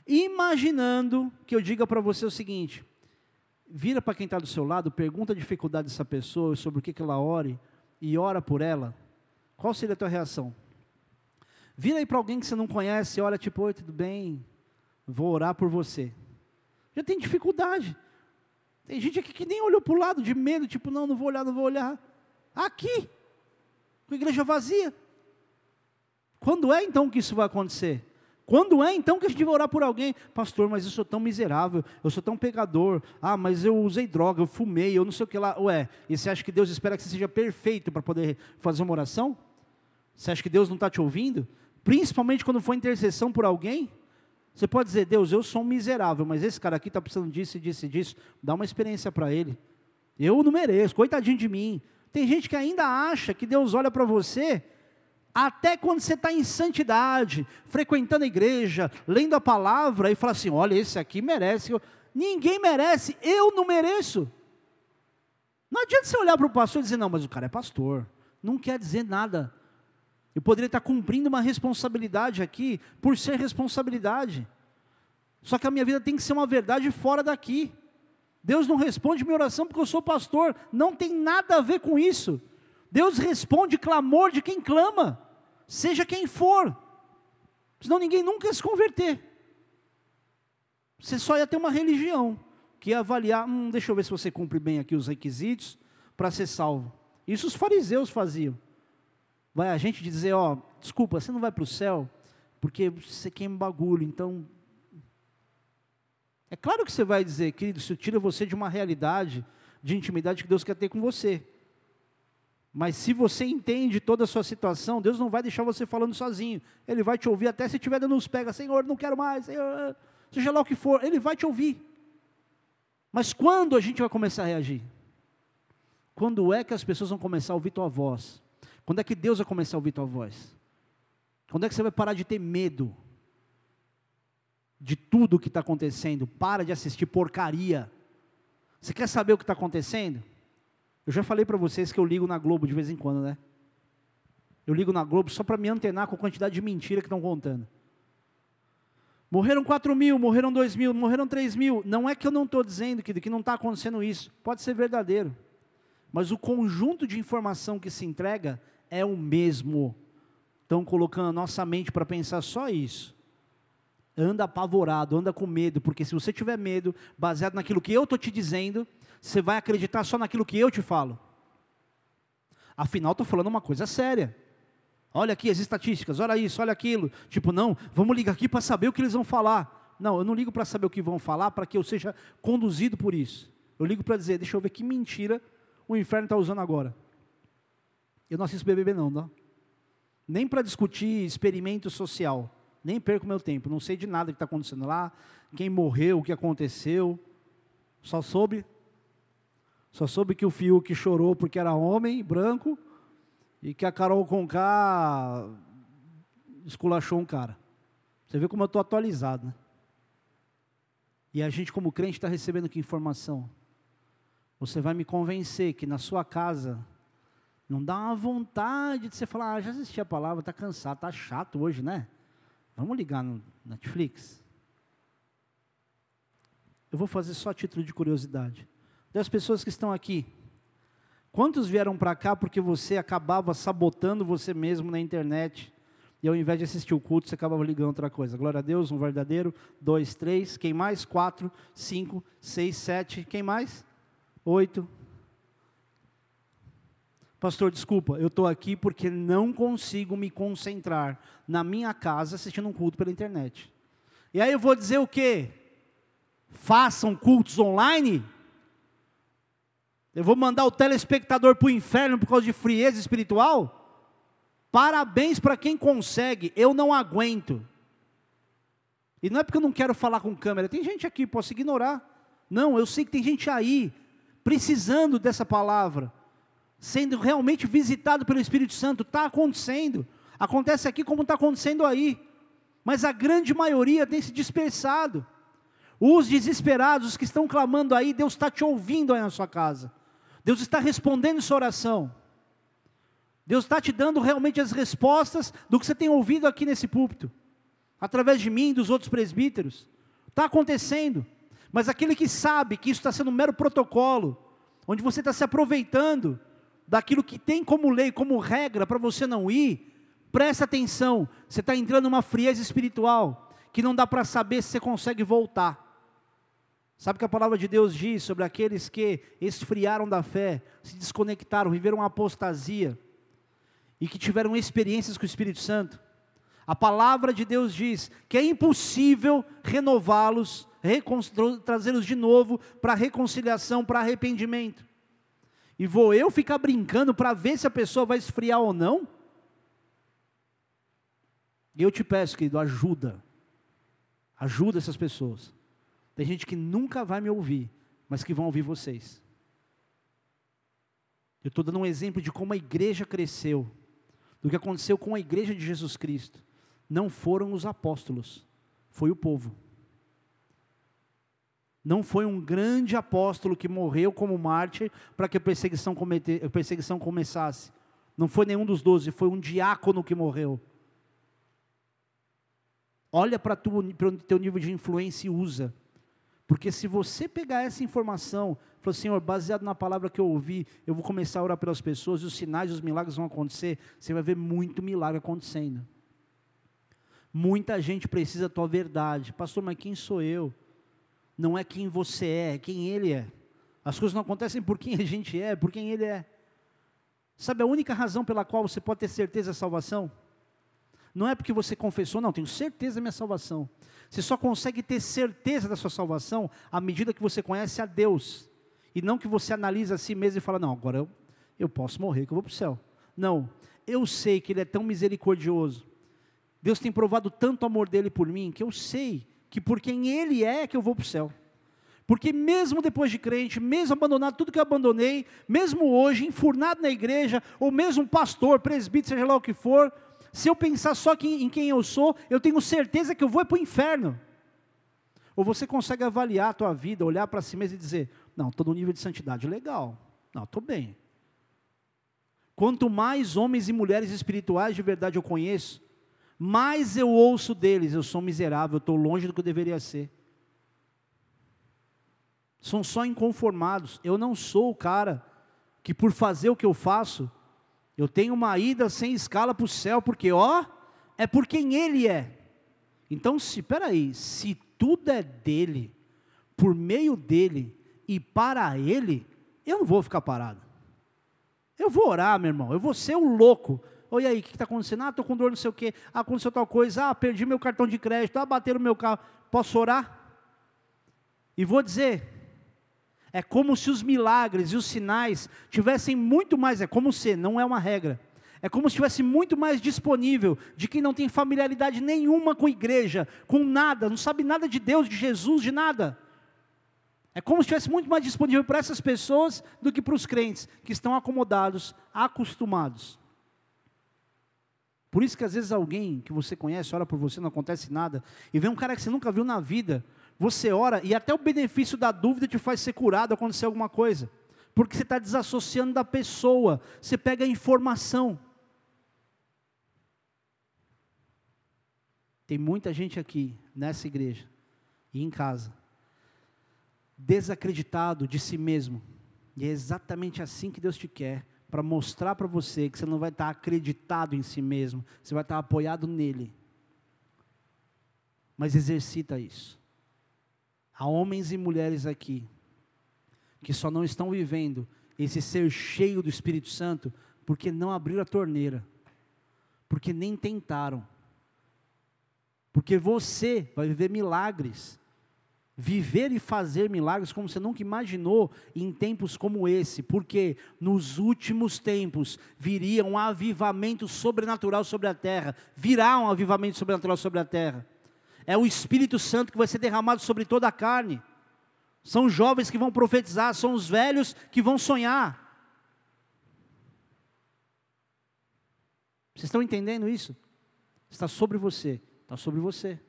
Imaginando que eu diga para você o seguinte: vira para quem está do seu lado, pergunta a dificuldade dessa pessoa, sobre o que, que ela ore, e ora por ela. Qual seria a tua reação? Vira aí para alguém que você não conhece, olha tipo, oi, tudo bem? Vou orar por você. Já tem dificuldade. Tem gente aqui que nem olhou para o lado de medo, tipo, não, não vou olhar, não vou olhar. Aqui, com a igreja vazia. Quando é então que isso vai acontecer? Quando é então que a gente vai orar por alguém? Pastor, mas eu sou tão miserável, eu sou tão pecador. Ah, mas eu usei droga, eu fumei, eu não sei o que lá. Ué, e você acha que Deus espera que você seja perfeito para poder fazer uma oração? Você acha que Deus não está te ouvindo? Principalmente quando for intercessão por alguém? Você pode dizer, Deus, eu sou um miserável, mas esse cara aqui está precisando disso, disso disso. Dá uma experiência para ele. Eu não mereço, coitadinho de mim. Tem gente que ainda acha que Deus olha para você até quando você está em santidade, frequentando a igreja, lendo a palavra, e fala assim: olha, esse aqui merece. Ninguém merece, eu não mereço. Não adianta você olhar para o pastor e dizer: não, mas o cara é pastor. Não quer dizer nada. Eu poderia estar cumprindo uma responsabilidade aqui, por ser responsabilidade. Só que a minha vida tem que ser uma verdade fora daqui. Deus não responde minha oração porque eu sou pastor. Não tem nada a ver com isso. Deus responde clamor de quem clama, seja quem for. Senão ninguém nunca ia se converter. Você só ia ter uma religião que ia avaliar, hum, deixa eu ver se você cumpre bem aqui os requisitos para ser salvo. Isso os fariseus faziam. Vai a gente dizer, ó, desculpa, você não vai para o céu porque você queima bagulho, então é claro que você vai dizer, querido, isso tira você de uma realidade de intimidade que Deus quer ter com você. Mas se você entende toda a sua situação, Deus não vai deixar você falando sozinho. Ele vai te ouvir até se estiver dando uns pega, Senhor, não quero mais, Senhor, seja lá o que for, Ele vai te ouvir. Mas quando a gente vai começar a reagir? Quando é que as pessoas vão começar a ouvir tua voz? Quando é que Deus vai começar a ouvir tua voz? Quando é que você vai parar de ter medo de tudo o que está acontecendo? Para de assistir porcaria. Você quer saber o que está acontecendo? Eu já falei para vocês que eu ligo na Globo de vez em quando, né? Eu ligo na Globo só para me antenar com a quantidade de mentira que estão contando. Morreram 4 mil, morreram 2 mil, morreram 3 mil. Não é que eu não estou dizendo que, que não está acontecendo isso. Pode ser verdadeiro. Mas o conjunto de informação que se entrega é o mesmo. Estão colocando a nossa mente para pensar só isso. Anda apavorado, anda com medo, porque se você tiver medo, baseado naquilo que eu estou te dizendo, você vai acreditar só naquilo que eu te falo. Afinal, estou falando uma coisa séria. Olha aqui as estatísticas, olha isso, olha aquilo. Tipo, não, vamos ligar aqui para saber o que eles vão falar. Não, eu não ligo para saber o que vão falar, para que eu seja conduzido por isso. Eu ligo para dizer, deixa eu ver que mentira o inferno está usando agora. Eu não assisto BBB não, não. Nem para discutir experimento social. Nem perco meu tempo. Não sei de nada que está acontecendo lá. Quem morreu, o que aconteceu. Só soube só soube que o Fiuk chorou porque era homem, branco, e que a Carol Conká esculachou um cara. Você vê como eu estou atualizado, né? E a gente, como crente, está recebendo que informação? Você vai me convencer que na sua casa não dá uma vontade de você falar, ah, já assisti a palavra, está cansado, está chato hoje, né? Vamos ligar no Netflix? Eu vou fazer só título de curiosidade das pessoas que estão aqui. Quantos vieram para cá porque você acabava sabotando você mesmo na internet, e ao invés de assistir o culto, você acabava ligando outra coisa. Glória a Deus, um verdadeiro, dois, três, quem mais? Quatro, cinco, seis, sete, quem mais? Oito. Pastor, desculpa, eu estou aqui porque não consigo me concentrar na minha casa assistindo um culto pela internet. E aí eu vou dizer o quê? Façam cultos online? Eu vou mandar o telespectador para o inferno por causa de frieza espiritual? Parabéns para quem consegue, eu não aguento. E não é porque eu não quero falar com câmera, tem gente aqui, posso ignorar. Não, eu sei que tem gente aí, precisando dessa palavra, sendo realmente visitado pelo Espírito Santo, está acontecendo. Acontece aqui como está acontecendo aí. Mas a grande maioria tem se dispersado. Os desesperados, os que estão clamando aí, Deus está te ouvindo aí na sua casa. Deus está respondendo sua oração. Deus está te dando realmente as respostas do que você tem ouvido aqui nesse púlpito, através de mim, dos outros presbíteros. Está acontecendo, mas aquele que sabe que isso está sendo um mero protocolo, onde você está se aproveitando daquilo que tem como lei, como regra para você não ir, presta atenção, você está entrando numa frieza espiritual, que não dá para saber se você consegue voltar. Sabe que a palavra de Deus diz sobre aqueles que esfriaram da fé, se desconectaram, viveram uma apostasia, e que tiveram experiências com o Espírito Santo, a palavra de Deus diz que é impossível renová-los, trazê-los de novo para reconciliação, para arrependimento. E vou eu ficar brincando para ver se a pessoa vai esfriar ou não? E eu te peço, querido, ajuda. Ajuda essas pessoas. Tem gente que nunca vai me ouvir, mas que vão ouvir vocês. Eu estou dando um exemplo de como a igreja cresceu do que aconteceu com a igreja de Jesus Cristo. Não foram os apóstolos, foi o povo. Não foi um grande apóstolo que morreu como mártir para que a perseguição, comete, a perseguição começasse. Não foi nenhum dos doze, foi um diácono que morreu. Olha para o teu nível de influência e usa. Porque se você pegar essa informação, falar, Senhor, baseado na palavra que eu ouvi, eu vou começar a orar pelas pessoas, e os sinais e os milagres vão acontecer, você vai ver muito milagre acontecendo. Muita gente precisa da tua verdade. Pastor, mas quem sou eu? Não é quem você é, é quem ele é. As coisas não acontecem por quem a gente é, por quem ele é. Sabe a única razão pela qual você pode ter certeza da salvação? Não é porque você confessou, não, tenho certeza da minha salvação. Você só consegue ter certeza da sua salvação à medida que você conhece a Deus. E não que você analisa a si mesmo e fala, não, agora eu, eu posso morrer, que eu vou para o céu. Não, eu sei que Ele é tão misericordioso. Deus tem provado tanto amor dele por mim, que eu sei que por quem Ele é, que eu vou para o céu. Porque mesmo depois de crente, mesmo abandonado tudo que eu abandonei, mesmo hoje, enfurnado na igreja, ou mesmo pastor, presbítero, seja lá o que for, se eu pensar só em quem eu sou, eu tenho certeza que eu vou para o inferno. Ou você consegue avaliar a tua vida, olhar para si mesmo e dizer, não, estou no nível de santidade legal, não, estou bem. Quanto mais homens e mulheres espirituais de verdade eu conheço, mais eu ouço deles, eu sou miserável, eu estou longe do que eu deveria ser. São só inconformados. Eu não sou o cara que por fazer o que eu faço, eu tenho uma ida sem escala para o céu, porque ó, é por quem Ele é. Então, se, peraí, se tudo é dele, por meio dele e para ele, eu não vou ficar parado. Eu vou orar, meu irmão, eu vou ser o louco. Oi aí, o que está acontecendo? Ah, estou com dor, não sei o quê. Ah, aconteceu tal coisa. Ah, perdi meu cartão de crédito. Ah, bateram meu carro. Posso orar? E vou dizer, é como se os milagres e os sinais tivessem muito mais, é como se, não é uma regra. É como se estivesse muito mais disponível de quem não tem familiaridade nenhuma com igreja, com nada, não sabe nada de Deus, de Jesus, de nada. É como se estivesse muito mais disponível para essas pessoas do que para os crentes, que estão acomodados, acostumados. Por isso que às vezes alguém que você conhece ora por você, não acontece nada, e vem um cara que você nunca viu na vida, você ora e até o benefício da dúvida te faz ser curado acontecer alguma coisa. Porque você está desassociando da pessoa, você pega a informação. Tem muita gente aqui, nessa igreja e em casa, desacreditado de si mesmo. E é exatamente assim que Deus te quer, para mostrar para você que você não vai estar acreditado em si mesmo, você vai estar apoiado nele. Mas exercita isso. Há homens e mulheres aqui que só não estão vivendo esse ser cheio do Espírito Santo porque não abriram a torneira, porque nem tentaram. Porque você vai viver milagres viver e fazer milagres como você nunca imaginou em tempos como esse, porque nos últimos tempos viria um avivamento sobrenatural sobre a terra, virá um avivamento sobrenatural sobre a terra. É o Espírito Santo que vai ser derramado sobre toda a carne. São os jovens que vão profetizar, são os velhos que vão sonhar. Vocês estão entendendo isso? Está sobre você, está sobre você.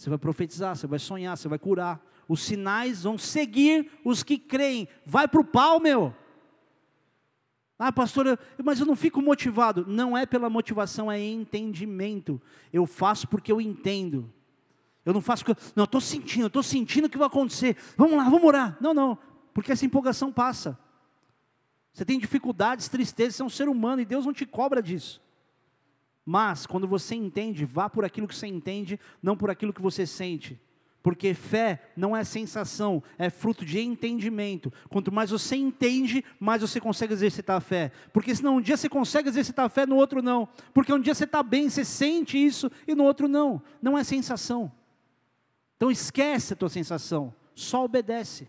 Você vai profetizar, você vai sonhar, você vai curar. Os sinais vão seguir os que creem. Vai para o pau, meu. Ah, pastor, mas eu não fico motivado. Não é pela motivação, é entendimento. Eu faço porque eu entendo. Eu não faço porque. Não, eu estou sentindo, eu estou sentindo o que vai acontecer. Vamos lá, vamos orar. Não, não. Porque essa empolgação passa. Você tem dificuldades, tristezas, você é um ser humano e Deus não te cobra disso. Mas, quando você entende, vá por aquilo que você entende, não por aquilo que você sente. Porque fé não é sensação, é fruto de entendimento. Quanto mais você entende, mais você consegue exercitar a fé. Porque senão um dia você consegue exercitar a fé, no outro não. Porque um dia você está bem, você sente isso, e no outro não. Não é sensação. Então esquece a tua sensação, só obedece.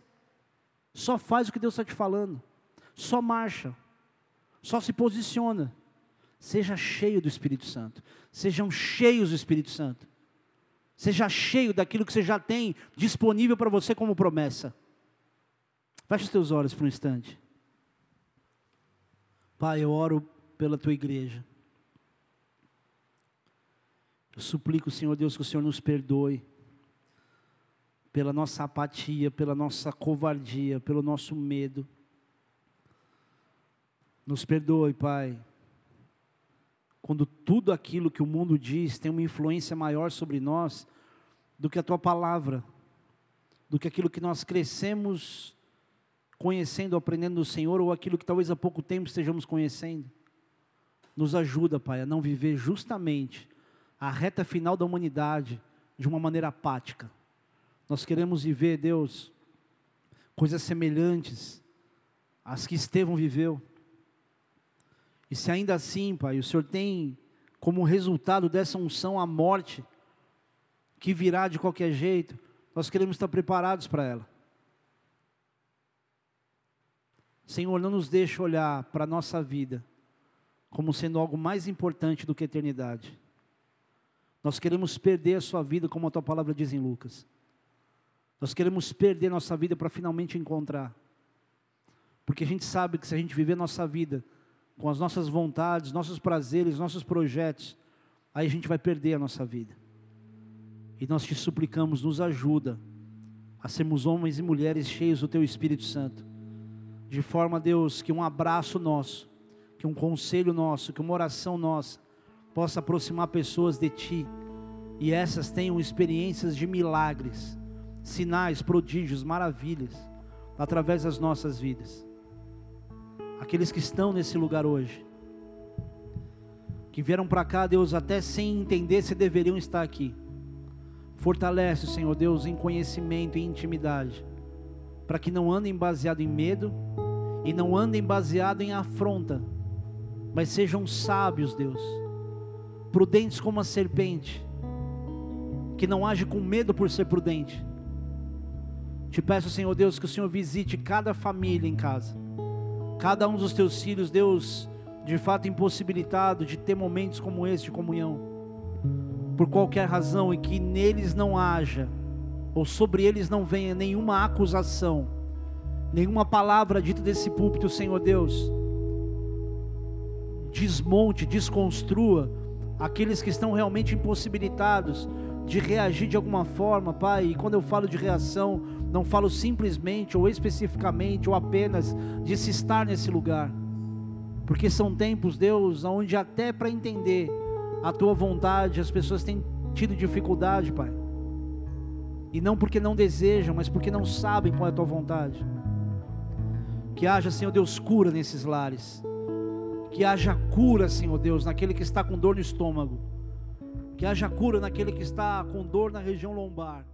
Só faz o que Deus está te falando. Só marcha. Só se posiciona. Seja cheio do Espírito Santo. Sejam cheios do Espírito Santo. Seja cheio daquilo que você já tem disponível para você como promessa. Feche os teus olhos por um instante. Pai, eu oro pela tua igreja. Eu suplico, Senhor Deus, que o Senhor nos perdoe pela nossa apatia, pela nossa covardia, pelo nosso medo. Nos perdoe, Pai quando tudo aquilo que o mundo diz tem uma influência maior sobre nós do que a tua palavra, do que aquilo que nós crescemos conhecendo, aprendendo do Senhor, ou aquilo que talvez há pouco tempo estejamos conhecendo. Nos ajuda, Pai, a não viver justamente a reta final da humanidade de uma maneira apática. Nós queremos viver, Deus, coisas semelhantes às que Estevão viveu e se ainda assim, Pai, o Senhor tem como resultado dessa unção a morte, que virá de qualquer jeito, nós queremos estar preparados para ela. Senhor, não nos deixe olhar para a nossa vida como sendo algo mais importante do que a eternidade. Nós queremos perder a sua vida, como a tua palavra diz em Lucas. Nós queremos perder nossa vida para finalmente encontrar. Porque a gente sabe que se a gente viver nossa vida com as nossas vontades, nossos prazeres, nossos projetos, aí a gente vai perder a nossa vida. E nós te suplicamos, nos ajuda a sermos homens e mulheres cheios do Teu Espírito Santo, de forma, Deus, que um abraço nosso, que um conselho nosso, que uma oração nossa, possa aproximar pessoas de Ti, e essas tenham experiências de milagres, sinais, prodígios, maravilhas, através das nossas vidas aqueles que estão nesse lugar hoje, que vieram para cá, Deus, até sem entender se deveriam estar aqui. Fortalece, Senhor Deus, em conhecimento e intimidade, para que não andem baseado em medo e não andem baseado em afronta, mas sejam sábios, Deus, prudentes como a serpente, que não age com medo por ser prudente. Te peço, Senhor Deus, que o Senhor visite cada família em casa cada um dos teus filhos, Deus, de fato impossibilitado de ter momentos como esse de comunhão, por qualquer razão, e que neles não haja, ou sobre eles não venha nenhuma acusação, nenhuma palavra dita desse púlpito, Senhor Deus, desmonte, desconstrua aqueles que estão realmente impossibilitados de reagir de alguma forma, Pai, e quando eu falo de reação, não falo simplesmente ou especificamente ou apenas de se estar nesse lugar. Porque são tempos, Deus, onde até para entender a tua vontade as pessoas têm tido dificuldade, Pai. E não porque não desejam, mas porque não sabem qual é a tua vontade. Que haja, Senhor Deus, cura nesses lares. Que haja cura, Senhor Deus, naquele que está com dor no estômago. Que haja cura naquele que está com dor na região lombar